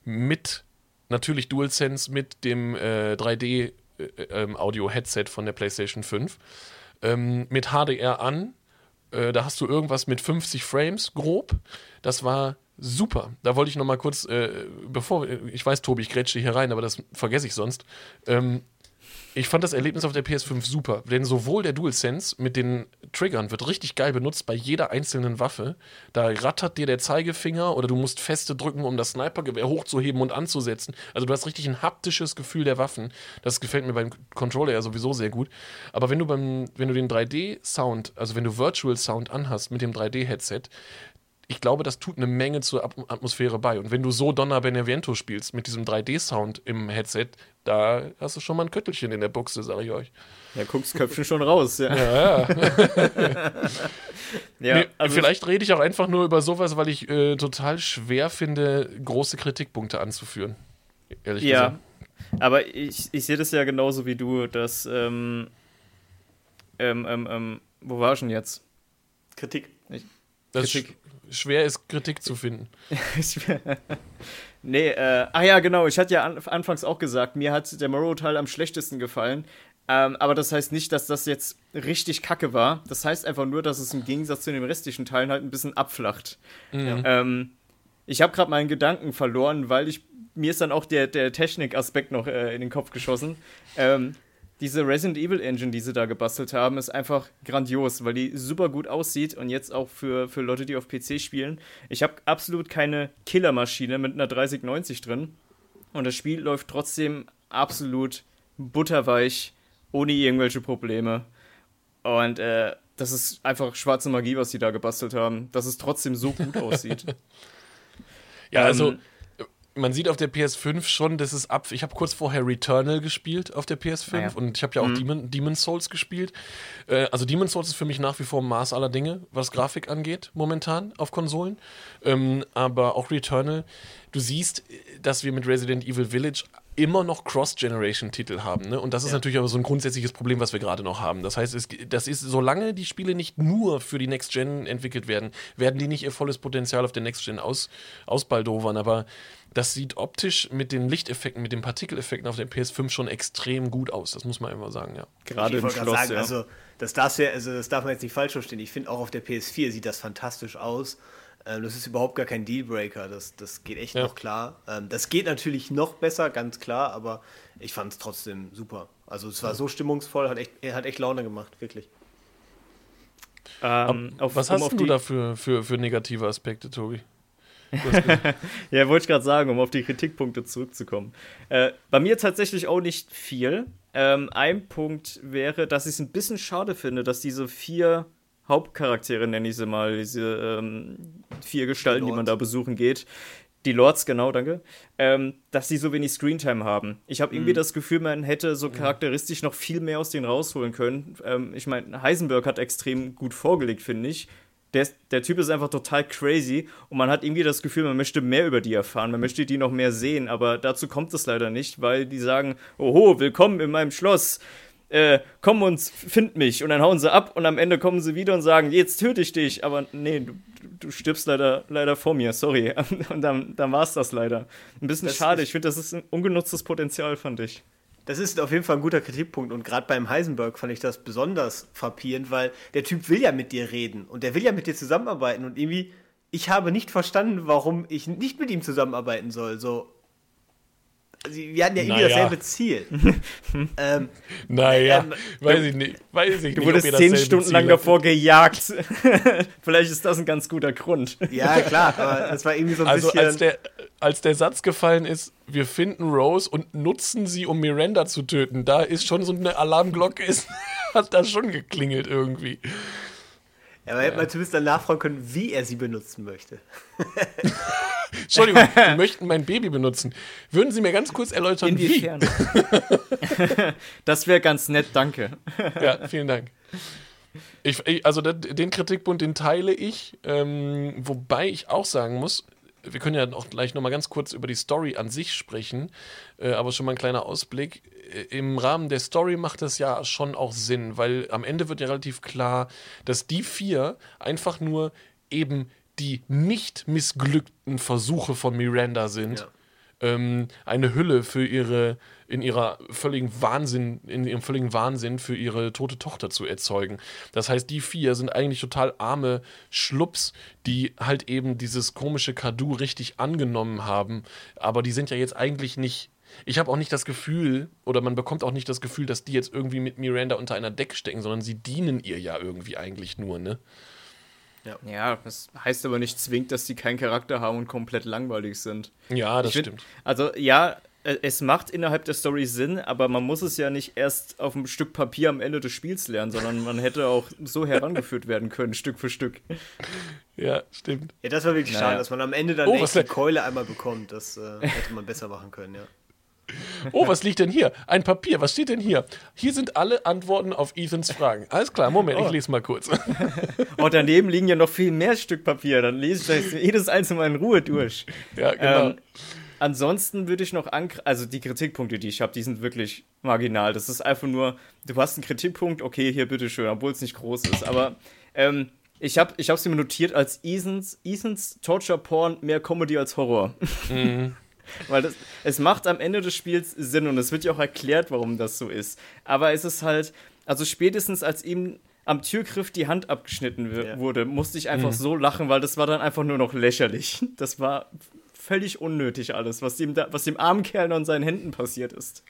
mit natürlich DualSense, mit dem äh, 3D-Audio-Headset von der PlayStation 5. Ähm, mit HDR an. Äh, da hast du irgendwas mit 50 Frames, grob. Das war super. Da wollte ich noch mal kurz, äh, bevor, ich weiß, Tobi, ich grätsche hier rein, aber das vergesse ich sonst. Ähm, Ich fand das Erlebnis auf der PS5 super, denn sowohl der DualSense mit den Triggern wird richtig geil benutzt bei jeder einzelnen Waffe. Da rattert dir der Zeigefinger oder du musst feste drücken, um das Snipergewehr hochzuheben und anzusetzen. Also du hast richtig ein haptisches Gefühl der Waffen. Das gefällt mir beim Controller ja sowieso sehr gut. Aber wenn du beim, wenn du den 3D-Sound, also wenn du Virtual Sound anhast mit dem 3D-Headset, ich glaube, das tut eine Menge zur Atmosphäre bei. Und wenn du so Donna Benevento spielst mit diesem 3D-Sound im Headset, da hast du schon mal ein Köttelchen in der Buchse, sage ich euch. Ja, guckst Köpfchen schon raus, ja. Ja, ja. ja nee, also vielleicht rede ich auch einfach nur über sowas, weil ich äh, total schwer finde, große Kritikpunkte anzuführen. Ehrlich ja, gesagt. aber ich, ich sehe das ja genauso wie du, dass. Ähm, ähm, ähm, ähm wo war ich denn jetzt? Kritik. Ich, Kritik schwer ist, Kritik zu finden. nee, äh, ach ja, genau. Ich hatte ja an, anfangs auch gesagt, mir hat der Morrow-Teil am schlechtesten gefallen. Ähm, aber das heißt nicht, dass das jetzt richtig kacke war. Das heißt einfach nur, dass es im Gegensatz zu den restlichen Teilen halt ein bisschen abflacht. Mhm. Ähm, ich habe gerade meinen Gedanken verloren, weil ich mir ist dann auch der, der Technik-Aspekt noch äh, in den Kopf geschossen. Ähm, diese Resident Evil Engine, die sie da gebastelt haben, ist einfach grandios, weil die super gut aussieht und jetzt auch für, für Leute, die auf PC spielen. Ich habe absolut keine Killermaschine mit einer 3090 drin und das Spiel läuft trotzdem absolut butterweich, ohne irgendwelche Probleme. Und äh, das ist einfach schwarze Magie, was sie da gebastelt haben, dass es trotzdem so gut aussieht. ja, also ähm, man sieht auf der PS5 schon, dass es ab. Ich habe kurz vorher Returnal gespielt auf der PS5 ah, ja. und ich habe ja auch mhm. Demon, Demon Souls gespielt. Äh, also Demon Souls ist für mich nach wie vor Maß aller Dinge, was Grafik angeht, momentan auf Konsolen. Ähm, aber auch Returnal, du siehst, dass wir mit Resident Evil Village immer noch Cross-Generation-Titel haben. Ne? Und das ist ja. natürlich aber so ein grundsätzliches Problem, was wir gerade noch haben. Das heißt, es, das ist, solange die Spiele nicht nur für die Next-Gen entwickelt werden, werden die nicht ihr volles Potenzial auf der Next-Gen aus, ausbaldowern. Aber das sieht optisch mit den Lichteffekten, mit den Partikeleffekten auf der PS5 schon extrem gut aus. Das muss man einfach sagen, ja. Gerade ich im Schloss, sagen, ja. Also, das darf, ja, also das darf man jetzt nicht falsch verstehen. Ich finde, auch auf der PS4 sieht das fantastisch aus. Ähm, das ist überhaupt gar kein Dealbreaker. Das, das geht echt ja. noch klar. Ähm, das geht natürlich noch besser, ganz klar, aber ich fand es trotzdem super. Also es war so stimmungsvoll, hat echt, hat echt Laune gemacht, wirklich. Ähm, auf, was hast um du da für, für, für negative Aspekte, Tobi? ja, wollte ich gerade sagen, um auf die Kritikpunkte zurückzukommen. Äh, bei mir tatsächlich auch nicht viel. Ähm, ein Punkt wäre, dass ich es ein bisschen schade finde, dass diese vier Hauptcharaktere, nenne ich sie mal, diese ähm, vier Gestalten, die, die man da besuchen geht, die Lords, genau, danke, ähm, dass sie so wenig Screentime haben. Ich habe irgendwie mhm. das Gefühl, man hätte so charakteristisch noch viel mehr aus denen rausholen können. Ähm, ich meine, Heisenberg hat extrem gut vorgelegt, finde ich der, der Typ ist einfach total crazy und man hat irgendwie das Gefühl, man möchte mehr über die erfahren, man möchte die noch mehr sehen, aber dazu kommt es leider nicht, weil die sagen, oho, willkommen in meinem Schloss, äh, komm und find mich und dann hauen sie ab und am Ende kommen sie wieder und sagen, jetzt töte ich dich, aber nee, du, du stirbst leider, leider vor mir, sorry. Und dann, dann war es das leider. Ein bisschen das schade, ich finde, das ist ein ungenutztes Potenzial, fand ich. Das ist auf jeden Fall ein guter Kritikpunkt und gerade beim Heisenberg fand ich das besonders frappierend, weil der Typ will ja mit dir reden und der will ja mit dir zusammenarbeiten und irgendwie, ich habe nicht verstanden, warum ich nicht mit ihm zusammenarbeiten soll. So, wir hatten ja irgendwie naja. dasselbe Ziel. ähm, naja, ähm, weiß ich nicht. Weiß ich du wurdest zehn Stunden Ziel lang davor gejagt. Vielleicht ist das ein ganz guter Grund. Ja, klar, aber das war irgendwie so ein also bisschen. Als der, als der Satz gefallen ist, wir finden Rose und nutzen sie, um Miranda zu töten, da ist schon so eine Alarmglocke, ist, hat da schon geklingelt irgendwie. Ja, aber hätte man zumindest dann nachfragen können, wie er sie benutzen möchte. Entschuldigung, Sie möchten mein Baby benutzen. Würden Sie mir ganz kurz erläutern, Inwiefern? wie? das wäre ganz nett, danke. ja, vielen Dank. Ich, also den Kritikpunkt, den teile ich, ähm, wobei ich auch sagen muss, wir können ja auch gleich nochmal ganz kurz über die Story an sich sprechen, äh, aber schon mal ein kleiner Ausblick. Äh, Im Rahmen der Story macht das ja schon auch Sinn, weil am Ende wird ja relativ klar, dass die vier einfach nur eben die nicht missglückten Versuche von Miranda sind. Ja. Ähm, eine Hülle für ihre, in ihrer völligen Wahnsinn, in ihrem völligen Wahnsinn für ihre tote Tochter zu erzeugen. Das heißt, die vier sind eigentlich total arme Schlups, die halt eben dieses komische Kadu richtig angenommen haben. Aber die sind ja jetzt eigentlich nicht ich habe auch nicht das Gefühl, oder man bekommt auch nicht das Gefühl, dass die jetzt irgendwie mit Miranda unter einer Decke stecken, sondern sie dienen ihr ja irgendwie eigentlich nur, ne? Ja. ja, das heißt aber nicht zwingend, dass die keinen Charakter haben und komplett langweilig sind. Ja, das find, stimmt. Also ja, es macht innerhalb der Story Sinn, aber man muss es ja nicht erst auf einem Stück Papier am Ende des Spiels lernen, sondern man hätte auch so herangeführt werden können, Stück für Stück. Ja, stimmt. Ja, das war wirklich naja. schade, dass man am Ende dann oh, echt die Keule einmal bekommt. Das äh, hätte man besser machen können, ja. Oh, was liegt denn hier? Ein Papier. Was steht denn hier? Hier sind alle Antworten auf Ethans Fragen. Alles klar, Moment, oh. ich lese mal kurz. Oh, daneben liegen ja noch viel mehr Stück Papier. Dann lese ich das jedes einzelne mal in Ruhe durch. Ja, genau. Ähm, ansonsten würde ich noch an, also die Kritikpunkte, die ich habe, die sind wirklich marginal. Das ist einfach nur, du hast einen Kritikpunkt, okay, hier bitteschön, obwohl es nicht groß ist. Aber ähm, ich habe ich es mir notiert als Ethans, Ethans Torture Porn mehr Comedy als Horror. Mhm. Weil das, es macht am Ende des Spiels Sinn und es wird ja auch erklärt, warum das so ist. Aber es ist halt, also spätestens als ihm am Türgriff die Hand abgeschnitten ja. wurde, musste ich einfach mhm. so lachen, weil das war dann einfach nur noch lächerlich. Das war völlig unnötig alles, was dem, was dem armen Kerl an seinen Händen passiert ist.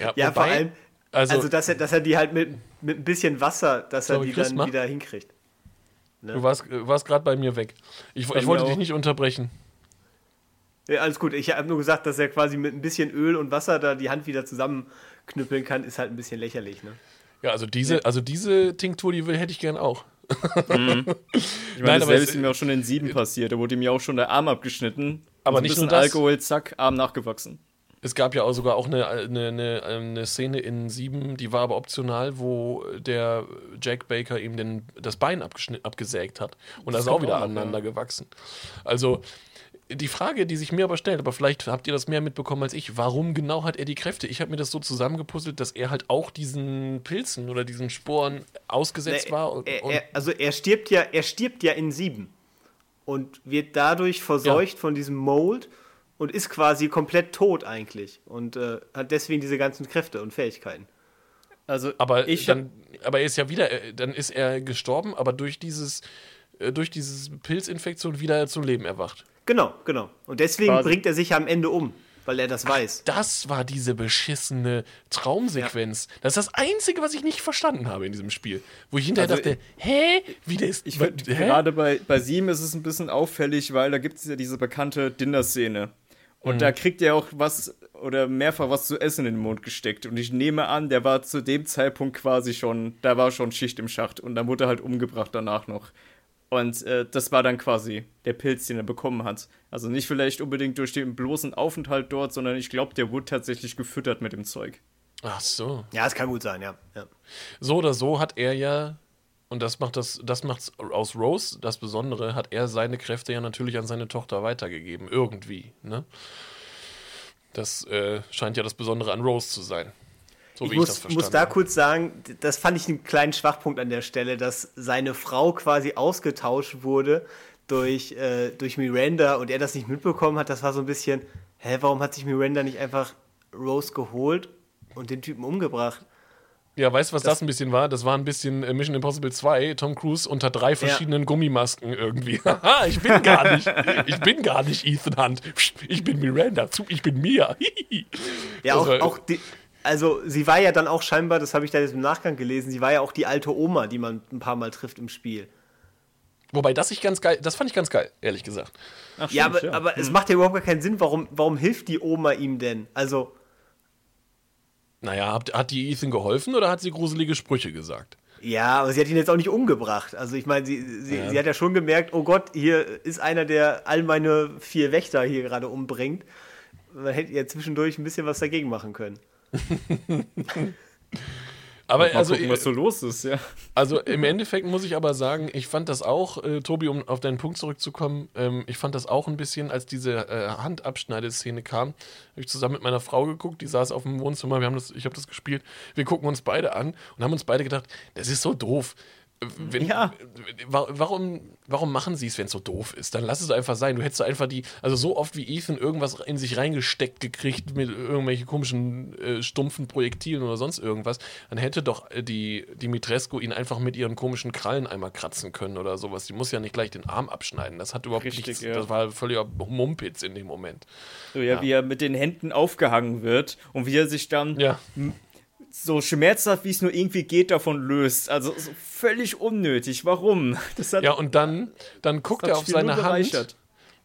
Ja, ja vor allem, also, also dass, er, dass er die halt mit, mit ein bisschen Wasser, dass er die dann mal? wieder hinkriegt. Ne? Du warst, warst gerade bei mir weg. Ich, ich wollte dich nicht unterbrechen. Ja, alles gut. Ich habe nur gesagt, dass er quasi mit ein bisschen Öl und Wasser da die Hand wieder zusammenknüppeln kann, ist halt ein bisschen lächerlich, ne? Ja, also diese, also diese Tinktur, die will, hätte ich gern auch. Mhm. Ich meine, das ist mir auch schon in sieben passiert. Da wurde mir auch schon der Arm abgeschnitten. Aber nicht nur das. Alkohol, zack, Arm nachgewachsen. Es gab ja auch sogar auch eine, eine, eine, eine, Szene in sieben, die war aber optional, wo der Jack Baker ihm den, das Bein abgesägt hat. Und das, das ist auch wieder auch, aneinander ja. gewachsen. Also die Frage, die sich mir aber stellt, aber vielleicht habt ihr das mehr mitbekommen als ich, warum genau hat er die Kräfte? Ich habe mir das so zusammengepuzzelt, dass er halt auch diesen Pilzen oder diesen Sporen ausgesetzt Na, war. Er, er, also er stirbt ja, er stirbt ja in sieben und wird dadurch verseucht ja. von diesem Mold und ist quasi komplett tot eigentlich und äh, hat deswegen diese ganzen Kräfte und Fähigkeiten. Also aber ich dann, aber er ist ja wieder, äh, dann ist er gestorben, aber durch dieses durch diese Pilzinfektion wieder zum Leben erwacht. Genau, genau. Und deswegen Quasi. bringt er sich am Ende um, weil er das weiß. Das war diese beschissene Traumsequenz. Ja. Das ist das Einzige, was ich nicht verstanden habe in diesem Spiel. Wo ich hinterher also dachte, hä? Wie der ist. Ich find, gerade bei, bei Sieben ist es ein bisschen auffällig, weil da gibt es ja diese bekannte Dinner-Szene. Und mhm. da kriegt er auch was oder mehrfach was zu essen in den Mund gesteckt. Und ich nehme an, der war zu dem Zeitpunkt quasi schon, da war schon Schicht im Schacht und dann wurde er halt umgebracht danach noch. Und äh, das war dann quasi der Pilz, den er bekommen hat. Also nicht vielleicht unbedingt durch den bloßen Aufenthalt dort, sondern ich glaube, der wurde tatsächlich gefüttert mit dem Zeug. Ach so. Ja, es kann gut sein, ja. ja. So oder so hat er ja, und das macht das, das macht's aus Rose das Besondere, hat er seine Kräfte ja natürlich an seine Tochter weitergegeben. Irgendwie, ne? Das äh, scheint ja das Besondere an Rose zu sein. So ich, muss, ich muss da kurz sagen, das fand ich einen kleinen Schwachpunkt an der Stelle, dass seine Frau quasi ausgetauscht wurde durch, äh, durch Miranda und er das nicht mitbekommen hat. Das war so ein bisschen, hä, warum hat sich Miranda nicht einfach Rose geholt und den Typen umgebracht? Ja, weißt du, was das, das, ein bisschen war? Das war ein bisschen äh, Mission Impossible 2, Tom Cruise unter drei verschiedenen ja. Gummimasken irgendwie. Haha, ich bin gar nicht, ich bin gar nicht Ethan Hunt. Ich bin Miranda, ich bin Mia. ja, auch, auch die, also sie war ja dann auch scheinbar, das habe ich da jetzt im Nachgang gelesen, sie war ja auch die alte Oma, die man ein paar Mal trifft im Spiel. Wobei das ich ganz geil, das fand ich ganz geil, ehrlich gesagt. Ach, ja, aber, ja. aber hm. es macht ja überhaupt gar keinen Sinn, warum, warum hilft die Oma ihm denn? Also. Naja, hat, hat die Ethan geholfen oder hat sie gruselige Sprüche gesagt? Ja, aber sie hat ihn jetzt auch nicht umgebracht. Also ich meine, sie, sie, ja. sie hat ja schon gemerkt, oh Gott, hier ist einer, der all meine vier Wächter hier gerade umbringt. Man hätte ja zwischendurch ein bisschen was dagegen machen können. aber mal also, gucken, was so los ist, ja. Also im Endeffekt muss ich aber sagen, ich fand das auch, äh, Tobi, um auf deinen Punkt zurückzukommen, ähm, ich fand das auch ein bisschen, als diese äh, Handabschneideszene kam, habe ich zusammen mit meiner Frau geguckt, die saß auf dem Wohnzimmer, wir haben das, ich habe das gespielt, wir gucken uns beide an und haben uns beide gedacht, das ist so doof wenn, Ja. wa- warum, warum machen sie es, wenn es so doof ist? Dann lass es einfach sein. Du hättest einfach die, also so oft wie Ethan irgendwas in sich reingesteckt gekriegt mit irgendwelchen komischen äh, stumpfen Projektilen oder sonst irgendwas, dann hätte doch äh, die Dimitrescu ihn einfach mit ihren komischen Krallen einmal kratzen können oder sowas. Die muss ja nicht gleich den Arm abschneiden. Das hat überhaupt Richtig, nichts. ja. Das war völliger Mumpitz in dem Moment. So, ja, Ja. wie er mit den Händen aufgehangen wird und wie er sich dann Ja. So schmerzhaft, wie es nur irgendwie geht, davon löst. Also so völlig unnötig. Warum? Das hat Ja, und dann, dann guckt er auf seine Hand.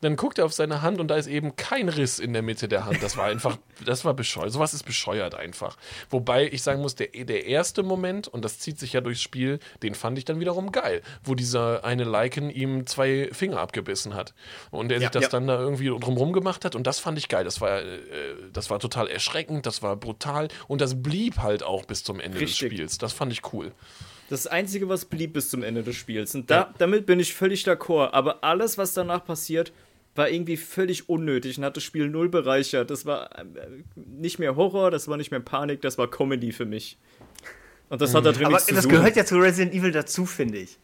Dann guckt er auf seine Hand und da ist eben kein Riss in der Mitte der Hand. Das war einfach, das war bescheuert. Sowas ist bescheuert einfach. Wobei ich sagen muss, der, der erste Moment, und das zieht sich ja durchs Spiel, den fand ich dann wiederum geil, wo dieser eine Lycan ihm zwei Finger abgebissen hat. Und er Ja, sich das ja. dann da irgendwie drumrum gemacht hat und das fand ich geil. Das war, äh, das war total erschreckend, das war brutal und das blieb halt auch bis zum Ende Richtig. des Spiels. Das fand ich cool. Das Einzige, was blieb bis zum Ende des Spiels. Und da, damit bin ich völlig d'accord. Aber alles, was danach passiert, war irgendwie völlig unnötig und hat das Spiel null bereichert. Das war äh, nicht mehr Horror, das war nicht mehr Panik, das war Comedy für mich. Und das hat da drin Aber nichts zu das suchen. gehört ja zu Resident Evil dazu, finde ich.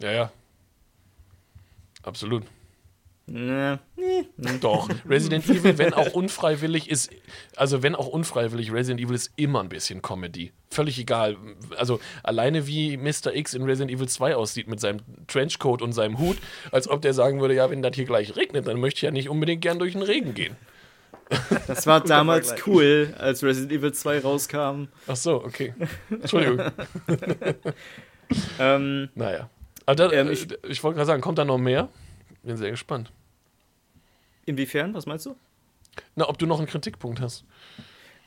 Ja, ja. Absolut. Nee. Doch, Resident Evil, wenn auch unfreiwillig, ist, also wenn auch unfreiwillig, Resident Evil ist immer ein bisschen Comedy. Völlig egal. Also alleine wie Mr. X in Resident Evil 2 aussieht mit seinem Trenchcoat und seinem Hut, als ob der sagen würde, ja, wenn das hier gleich regnet, dann möchte ich ja nicht unbedingt gern durch den Regen gehen. Das war damals cool, als Resident Evil 2 rauskam. Ach so, okay. Entschuldigung. Ähm, naja. Aber da, Ähm, ich ich- ich wollte gerade sagen, kommt da noch mehr? Bin sehr gespannt. inwiefern? Was meinst du? Na, ob du noch einen Kritikpunkt hast.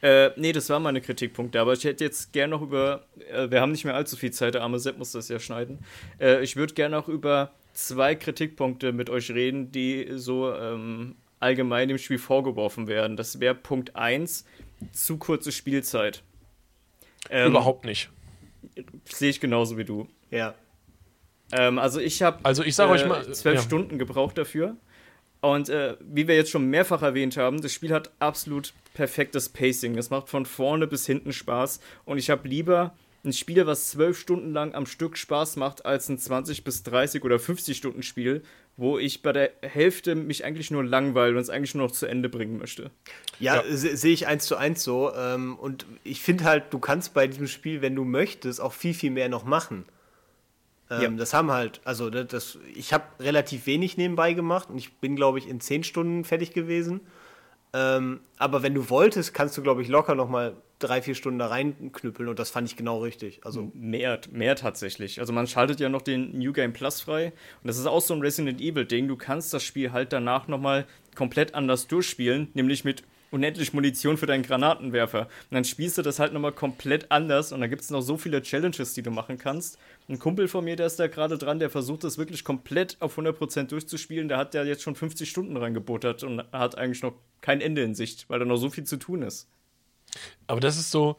Äh, nee, das waren meine Kritikpunkte, aber ich hätte jetzt gern noch über, äh, wir haben nicht mehr allzu viel Zeit, der arme Sepp muss das ja schneiden. Äh, ich würde gern noch über zwei Kritikpunkte mit euch reden, die so ähm, allgemein im Spiel vorgeworfen werden. Das wäre Punkt 1, zu kurze Spielzeit. Ähm, Überhaupt nicht. Sehe ich genauso wie du. Ja. Ähm, also ich habe Also ich sage euch mal. zwölf ja. Stunden gebraucht dafür. Und äh, wie wir jetzt schon mehrfach erwähnt haben, das Spiel hat absolut perfektes Pacing. Es macht von vorne bis hinten Spaß. Und ich habe lieber ein Spiel, was zwölf Stunden lang am Stück Spaß macht, als ein 20 bis 30 oder 50 Stunden Spiel, wo ich bei der Hälfte mich eigentlich nur langweile und es eigentlich nur noch zu Ende bringen möchte. Ja, Ja. se- sehe ich eins zu eins so. Ähm, und ich finde halt, du kannst bei diesem Spiel, wenn du möchtest, auch viel, viel mehr noch machen. Ähm, Ja. Das haben halt, also das, das ich habe relativ wenig nebenbei gemacht und ich bin, glaube ich, in zehn Stunden fertig gewesen. Ähm, aber wenn du wolltest, kannst du, glaube ich, locker noch mal drei, vier Stunden da reinknüppeln und das fand ich genau richtig. Also Mehr, mehr tatsächlich. Also man schaltet ja noch den New Game Plus frei und das ist auch so ein Resident Evil Ding. Du kannst das Spiel halt danach nochmal komplett anders durchspielen, nämlich mit unendlich Munition für deinen Granatenwerfer. Und dann spielst du das halt nochmal komplett anders und da gibt es noch so viele Challenges, die du machen kannst. Ein Kumpel von mir, der ist da gerade dran, der versucht das wirklich komplett auf 100% durchzuspielen. Der hat ja jetzt schon 50 Stunden reingebuttert und hat eigentlich noch kein Ende in Sicht, weil da noch so viel zu tun ist. Aber das ist so,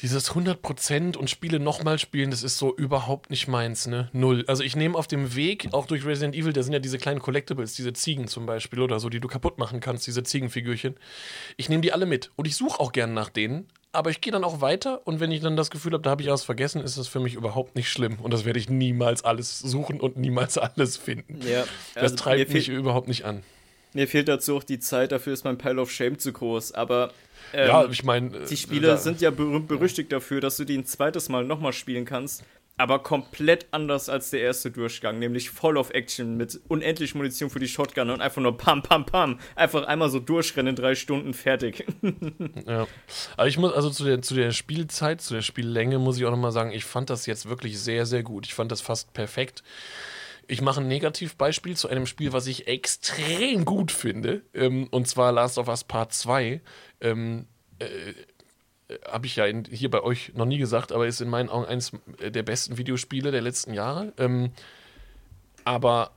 dieses 100% und Spiele nochmal spielen, das ist so überhaupt nicht meins, ne? Null. Also ich nehme auf dem Weg, auch durch Resident Evil, da sind ja diese kleinen Collectibles, diese Ziegen zum Beispiel oder so, die du kaputt machen kannst, diese Ziegenfigürchen. Ich nehme die alle mit und ich suche auch gern nach denen, aber ich gehe dann auch weiter und wenn ich dann das Gefühl habe, da habe ich was vergessen, ist das für mich überhaupt nicht schlimm und das werde ich niemals alles suchen und niemals alles finden. Ja, Das also treibt mir mich überhaupt nicht an. Mir fehlt dazu auch die Zeit, dafür ist mein Pile of Shame zu groß. Aber ähm, ja, ich meine. die Spiele sind ja berühmt berüchtigt dafür, dass du die ein zweites Mal nochmal spielen kannst. Aber komplett anders als der erste Durchgang, nämlich voll of Action mit unendlich Munition für die Shotgun und einfach nur pam, pam, pam. Einfach einmal so durchrennen, drei Stunden fertig. Ja. Aber ich muss also zu der, zu der Spielzeit, zu der Spiellänge, muss ich auch nochmal sagen, ich fand das jetzt wirklich sehr, sehr gut. Ich fand das fast perfekt. Ich mache ein Negativbeispiel zu einem Spiel, was ich extrem gut finde, ähm, und zwar Last of Us Part 2. Ähm, äh, habe ich ja in, hier bei euch noch nie gesagt, aber ist in meinen Augen eines der besten Videospiele der letzten Jahre. Ähm, aber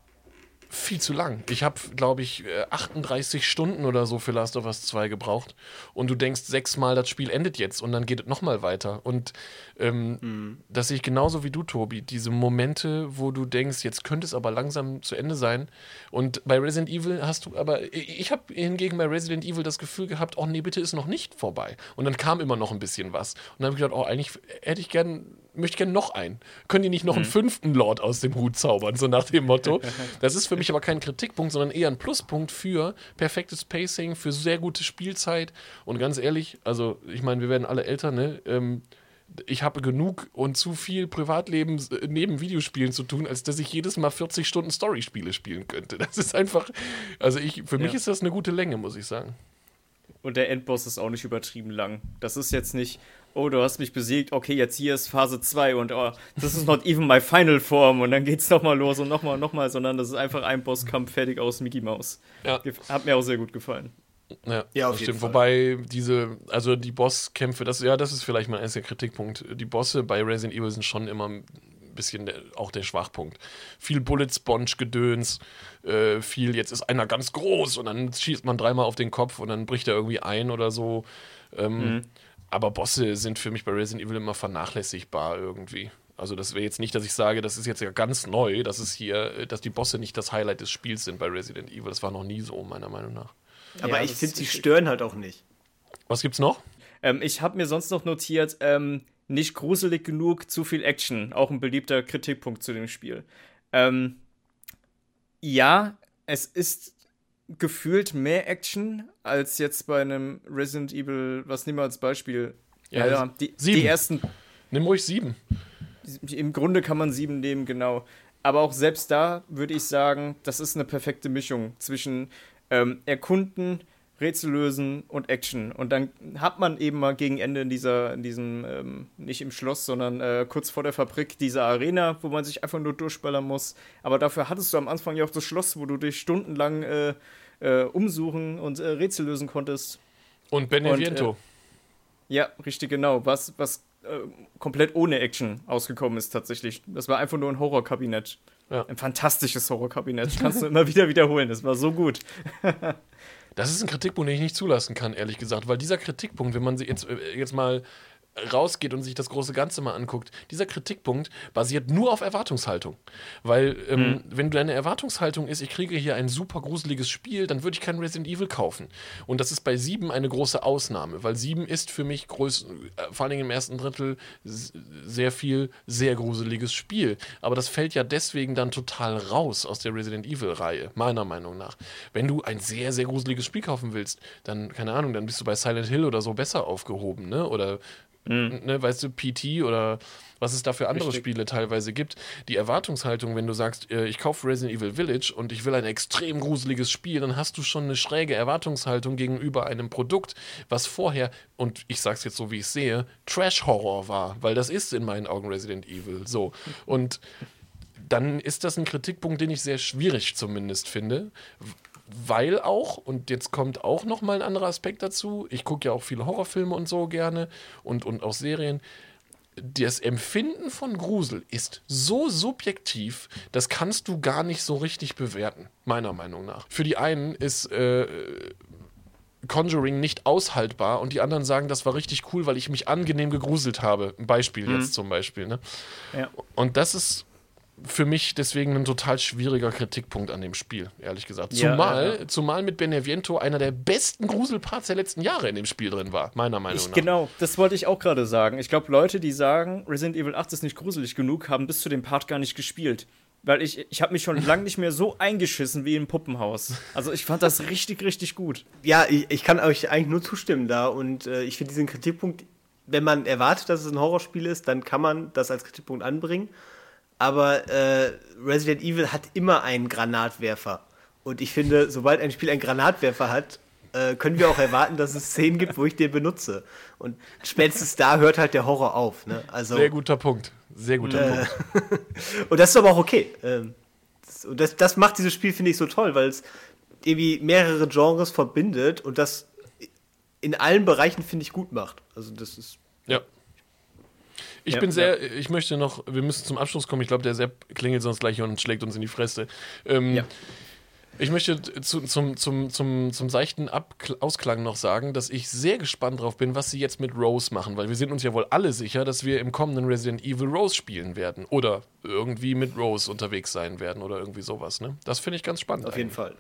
viel zu lang. Ich habe, glaube ich, 38 äh, Stunden oder so für Last of Us 2 gebraucht. Und du denkst sechsmal, das Spiel endet jetzt und dann geht es nochmal weiter. Und ähm, mhm. das sehe ich genauso wie du, Tobi. Diese Momente, wo du denkst, jetzt könnte es aber langsam zu Ende sein. Und bei Resident Evil hast du aber, ich habe hingegen bei Resident Evil das Gefühl gehabt, oh nee, bitte ist noch nicht vorbei. Und dann kam immer noch ein bisschen was. Und dann habe ich gedacht, oh, eigentlich hätte ich gern möchte gerne noch einen. Können die nicht noch einen hm. fünften Lord aus dem Hut zaubern, so nach dem Motto. Das ist für mich aber kein Kritikpunkt, sondern eher ein Pluspunkt für perfektes Pacing, für sehr gute Spielzeit. Und ganz ehrlich, also ich meine, wir werden alle älter, ne? Ähm, ich habe genug und zu viel Privatleben äh, neben Videospielen zu tun, als dass ich jedes Mal 40 Stunden Story-Spiele spielen könnte. Das ist einfach, also ich, für mich ist das eine gute Länge, muss ich sagen. Und der Endboss ist auch nicht übertrieben lang. Das ist jetzt nicht, oh, du hast mich besiegt, okay, jetzt hier ist Phase 2 und oh, this is not even my final form und dann geht's nochmal los und nochmal und nochmal, sondern das ist einfach ein Bosskampf fertig aus Mickey Mouse. Ja. Hat mir auch sehr gut gefallen. Ja, ja auf stimmt. Fall. Wobei diese, also die Bosskämpfe, das, ja, das ist vielleicht mein einziger Kritikpunkt. Die Bosse bei Resident Evil sind schon immer bisschen der, auch der Schwachpunkt. Viel Bullet Sponge Gedöns, äh, viel, jetzt ist einer ganz groß und dann schießt man dreimal auf den Kopf und dann bricht er irgendwie ein oder so. Ähm, mhm. Aber Bosse sind für mich bei Resident Evil immer vernachlässigbar irgendwie. Also das wäre jetzt nicht, dass ich sage, das ist jetzt ja ganz neu, dass es hier, dass die Bosse nicht das Highlight des Spiels sind bei Resident Evil. Das war noch nie so, meiner Meinung nach. Aber ja, ich finde, sie stören halt auch nicht. Was gibt's noch? Ähm, ich habe mir sonst noch notiert, ähm, nicht gruselig genug, zu viel Action. Auch ein beliebter Kritikpunkt zu dem Spiel. Ähm, ja, es ist gefühlt mehr Action als jetzt bei einem Resident Evil, was nehmen wir als Beispiel? Ja, ja die, sieben. die ersten. Nimm ruhig sieben. Im Grunde kann man sieben nehmen, genau. Aber auch selbst da würde ich sagen, das ist eine perfekte Mischung zwischen ähm, Erkunden, Rätsel lösen und Action. Und dann hat man eben mal gegen Ende in dieser, in diesem, ähm, nicht im Schloss, sondern äh, kurz vor der Fabrik, diese Arena, wo man sich einfach nur durchballern muss. Aber dafür hattest du am Anfang ja auch das Schloss, wo du dich stundenlang äh, äh, umsuchen und äh, Rätsel lösen konntest. Und Beneviento. Und, äh, ja, richtig genau. Was, was äh, komplett ohne Action ausgekommen ist tatsächlich. Das war einfach nur ein Horrorkabinett. Ja. Ein fantastisches Horrorkabinett. Kannst du immer wieder wiederholen. Das war so gut. Das ist ein Kritikpunkt, den ich nicht zulassen kann, ehrlich gesagt, weil dieser Kritikpunkt, wenn man sich jetzt, äh, jetzt mal rausgeht und sich das große Ganze mal anguckt, dieser Kritikpunkt basiert nur auf Erwartungshaltung. Weil, ähm, mhm. wenn deine Erwartungshaltung ist, ich kriege hier ein super gruseliges Spiel, dann würde ich kein Resident Evil kaufen. Und das ist bei 7 eine große Ausnahme, weil 7 ist für mich größ äh, vor allem im ersten Drittel sehr viel sehr gruseliges Spiel. Aber das fällt ja deswegen dann total raus aus der Resident Evil-Reihe, meiner Meinung nach. Wenn du ein sehr, sehr gruseliges Spiel kaufen willst, dann, keine Ahnung, dann bist du bei Silent Hill oder so besser aufgehoben, ne? Oder Mhm. Ne, weißt du, PT oder was es da für andere Richtig. Spiele teilweise gibt. Die Erwartungshaltung, wenn du sagst, äh, ich kaufe Resident Evil Village und ich will ein extrem gruseliges Spiel, dann hast du schon eine schräge Erwartungshaltung gegenüber einem Produkt, was vorher, und ich sag's jetzt so, wie ich sehe, Trash-Horror war, weil das ist in meinen Augen Resident Evil. So. Und dann ist das ein Kritikpunkt, den ich sehr schwierig zumindest finde, weil auch, und jetzt kommt auch nochmal ein anderer Aspekt dazu, ich gucke ja auch viele Horrorfilme und so gerne und, und auch Serien. Das Empfinden von Grusel ist so subjektiv, das kannst du gar nicht so richtig bewerten, meiner Meinung nach. Für die einen ist äh, Conjuring nicht aushaltbar und die anderen sagen, das war richtig cool, weil ich mich angenehm gegruselt habe. Ein Beispiel mhm. jetzt zum Beispiel. Ne? Ja. Und das ist für mich deswegen ein total schwieriger Kritikpunkt an dem Spiel, ehrlich gesagt. Ja, zumal, ja. zumal mit Beneviento einer der besten Gruselparts der letzten Jahre in dem Spiel drin war, meiner Meinung ich, nach. Genau, das wollte ich auch gerade sagen. Ich glaube, Leute, die sagen, Resident Evil 8 ist nicht gruselig genug, haben bis zu dem Part gar nicht gespielt. Weil ich, ich habe mich schon lange nicht mehr so eingeschissen wie im Puppenhaus. Also ich fand das richtig, richtig gut. Ja, ich, ich kann euch eigentlich nur zustimmen da. Und äh, ich finde diesen Kritikpunkt, wenn man erwartet, dass es ein Horrorspiel ist, dann kann man das als Kritikpunkt anbringen aber äh, Resident Evil hat immer einen Granatwerfer. Und ich finde, sobald ein Spiel einen Granatwerfer hat, äh, können wir auch erwarten, dass es Szenen gibt, wo ich den benutze. Und spätestens da hört halt der Horror auf. Ne? Also, Sehr guter Punkt. Sehr guter äh, Punkt. und das ist aber auch okay. Ähm, das, und das, das macht dieses Spiel, finde ich, so toll, weil es irgendwie mehrere Genres verbindet und das in allen Bereichen, finde ich, gut macht. Also das ist. Ja. Ich Ja, bin sehr, ich möchte noch, wir müssen zum Abschluss kommen. Ich glaube, der Sepp klingelt sonst gleich und schlägt uns in die Fresse. Ähm, Ja. Ich möchte zu, zum, zum, zum, zum seichten Abkl Ausklang noch sagen, dass ich sehr gespannt drauf bin, was sie jetzt mit Rose machen, weil wir sind uns ja wohl alle sicher, dass wir im kommenden Resident Evil Rose spielen werden oder irgendwie mit Rose unterwegs sein werden oder irgendwie sowas. Ne? Das finde ich ganz spannend. Auf jeden eigentlich. Fall.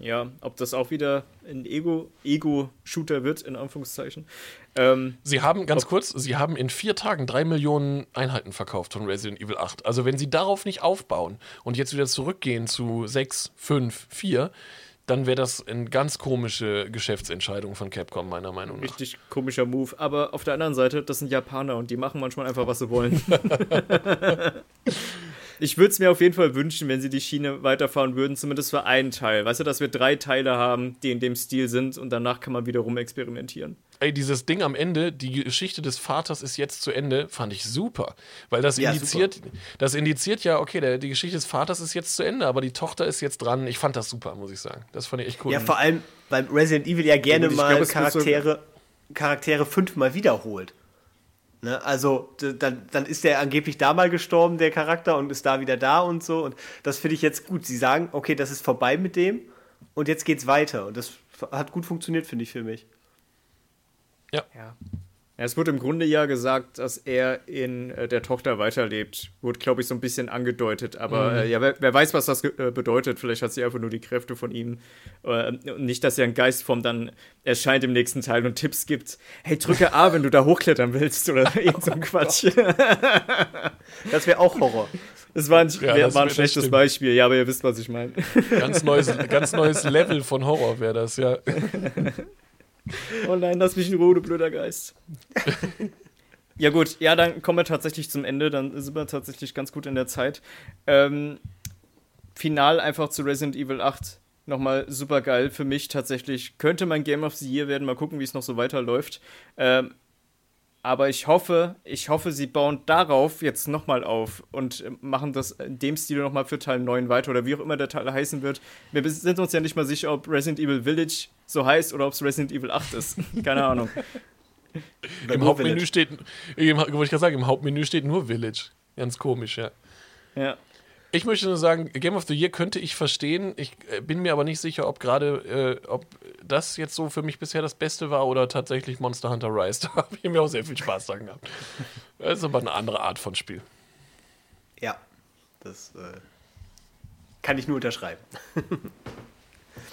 Ja, ob das auch wieder ein Ego- Ego-Shooter wird, in Anführungszeichen. Ähm, Sie haben, ganz kurz, Sie haben in vier Tagen drei Millionen Einheiten verkauft von Resident Evil 8. Also wenn Sie darauf nicht aufbauen und jetzt wieder zurückgehen zu 6, 5, 4, dann wäre das eine ganz komische Geschäftsentscheidung von Capcom, meiner Meinung nach. richtig komischer Move. Aber auf der anderen Seite, das sind Japaner und die machen manchmal einfach, was sie wollen. ich würde es mir auf jeden Fall wünschen, wenn sie die Schiene weiterfahren würden, zumindest für einen Teil. Weißt du, dass wir drei Teile haben, die in dem Stil sind und danach kann man wieder rum experimentieren. Ey, dieses Ding am Ende, die Geschichte des Vaters ist jetzt zu Ende, fand ich super. Weil das Ja, indiziert, das indiziert ja, okay, der, die Geschichte des Vaters ist jetzt zu Ende, aber die Tochter ist jetzt dran. Ich fand das super, muss ich sagen. Das fand ich echt cool. Ja, vor allem, weil Resident Evil ja gerne mal glaub, muss so- Charaktere, Charaktere fünfmal wiederholt. Ne? Also, dann, dann ist der angeblich da mal gestorben, der Charakter, und ist da wieder da und so. Und das finde ich jetzt gut. Sie sagen, okay, das ist vorbei mit dem und jetzt geht's weiter. Und das hat gut funktioniert, finde ich, für mich. ja. Ja. Es wurde im Grunde ja gesagt, dass er in äh, der Tochter weiterlebt. Wurde, glaube ich, so ein bisschen angedeutet. Aber äh, ja, wer, wer weiß, was das äh, bedeutet. Vielleicht hat sie einfach nur die Kräfte von ihm. Äh, und nicht, dass er in Geistform dann erscheint im nächsten Teil und Tipps gibt. Hey, drücke A, wenn du da hochklettern willst. Oder irgend so ein Quatsch. Das wäre auch Horror. Das war ein, Ja, wär- das war ein schlechtes stimmt. Beispiel. Ja, aber ihr wisst, was ich meine. Ganz neues, ganz neues Level von Horror wäre das, ja. Oh nein, lass mich in Ruhe, du blöder Geist. ja, gut, ja, dann kommen wir tatsächlich zum Ende. Dann sind wir tatsächlich ganz gut in der Zeit. Ähm, final einfach zu Resident Evil 8. Nochmal super geil für mich tatsächlich. Könnte mein Game of the Year werden. Mal gucken, wie es noch so weiterläuft. Ähm, aber ich hoffe, ich hoffe, sie bauen darauf jetzt nochmal auf und äh, machen das in dem Stil nochmal für Teil 9 weiter oder wie auch immer der Teil heißen wird. Wir sind uns ja nicht mal sicher, ob Resident Evil Village so heißt oder ob es Resident Evil 8 ist. Keine Ahnung. Im Hauptmenü Village. steht, im, wollte ich gerade sagen, im Hauptmenü steht nur Village. Ganz komisch, ja. Ja. Ich möchte nur sagen, Game of the Year könnte ich verstehen. Ich äh, bin mir aber nicht sicher, ob gerade, äh, ob das jetzt so für mich bisher das Beste war oder tatsächlich Monster Hunter Rise. Da habe ich mir auch sehr viel Spaß dran gehabt. Das ist aber eine andere Art von Spiel. Ja, das äh, kann ich nur unterschreiben.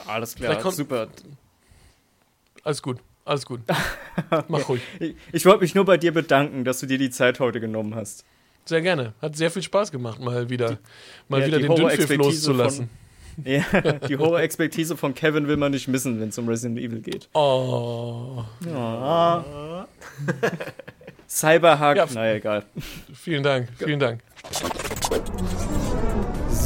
Alles Vielleicht klar, kommt- super. Alles gut, alles gut. Mach ruhig. Ich, ich wollte mich nur bei dir bedanken, dass du dir die Zeit heute genommen hast. Sehr gerne. Hat sehr viel Spaß gemacht, mal wieder, mal ja, wieder die den Dünnpfiff loszulassen. Ja, die Horror-Expertise von Kevin will man nicht missen, wenn es um Resident Evil geht. Oh, Cyberhack, Ja. naja, egal. vielen Dank, vielen Dank.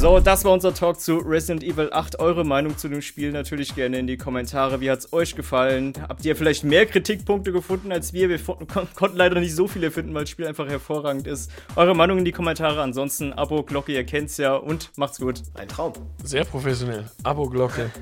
So, das war unser Talk zu Resident Evil 8. Eure Meinung zu dem Spiel natürlich gerne in die Kommentare. Wie hat es euch gefallen? Habt ihr vielleicht mehr Kritikpunkte gefunden als wir? Wir kon konnten leider nicht so viele finden, weil das Spiel einfach hervorragend ist. Eure Meinung in die Kommentare. Ansonsten Abo, Glocke, ihr kennt's ja und macht's gut. Ein Traum. Sehr professionell. Abo-Glocke.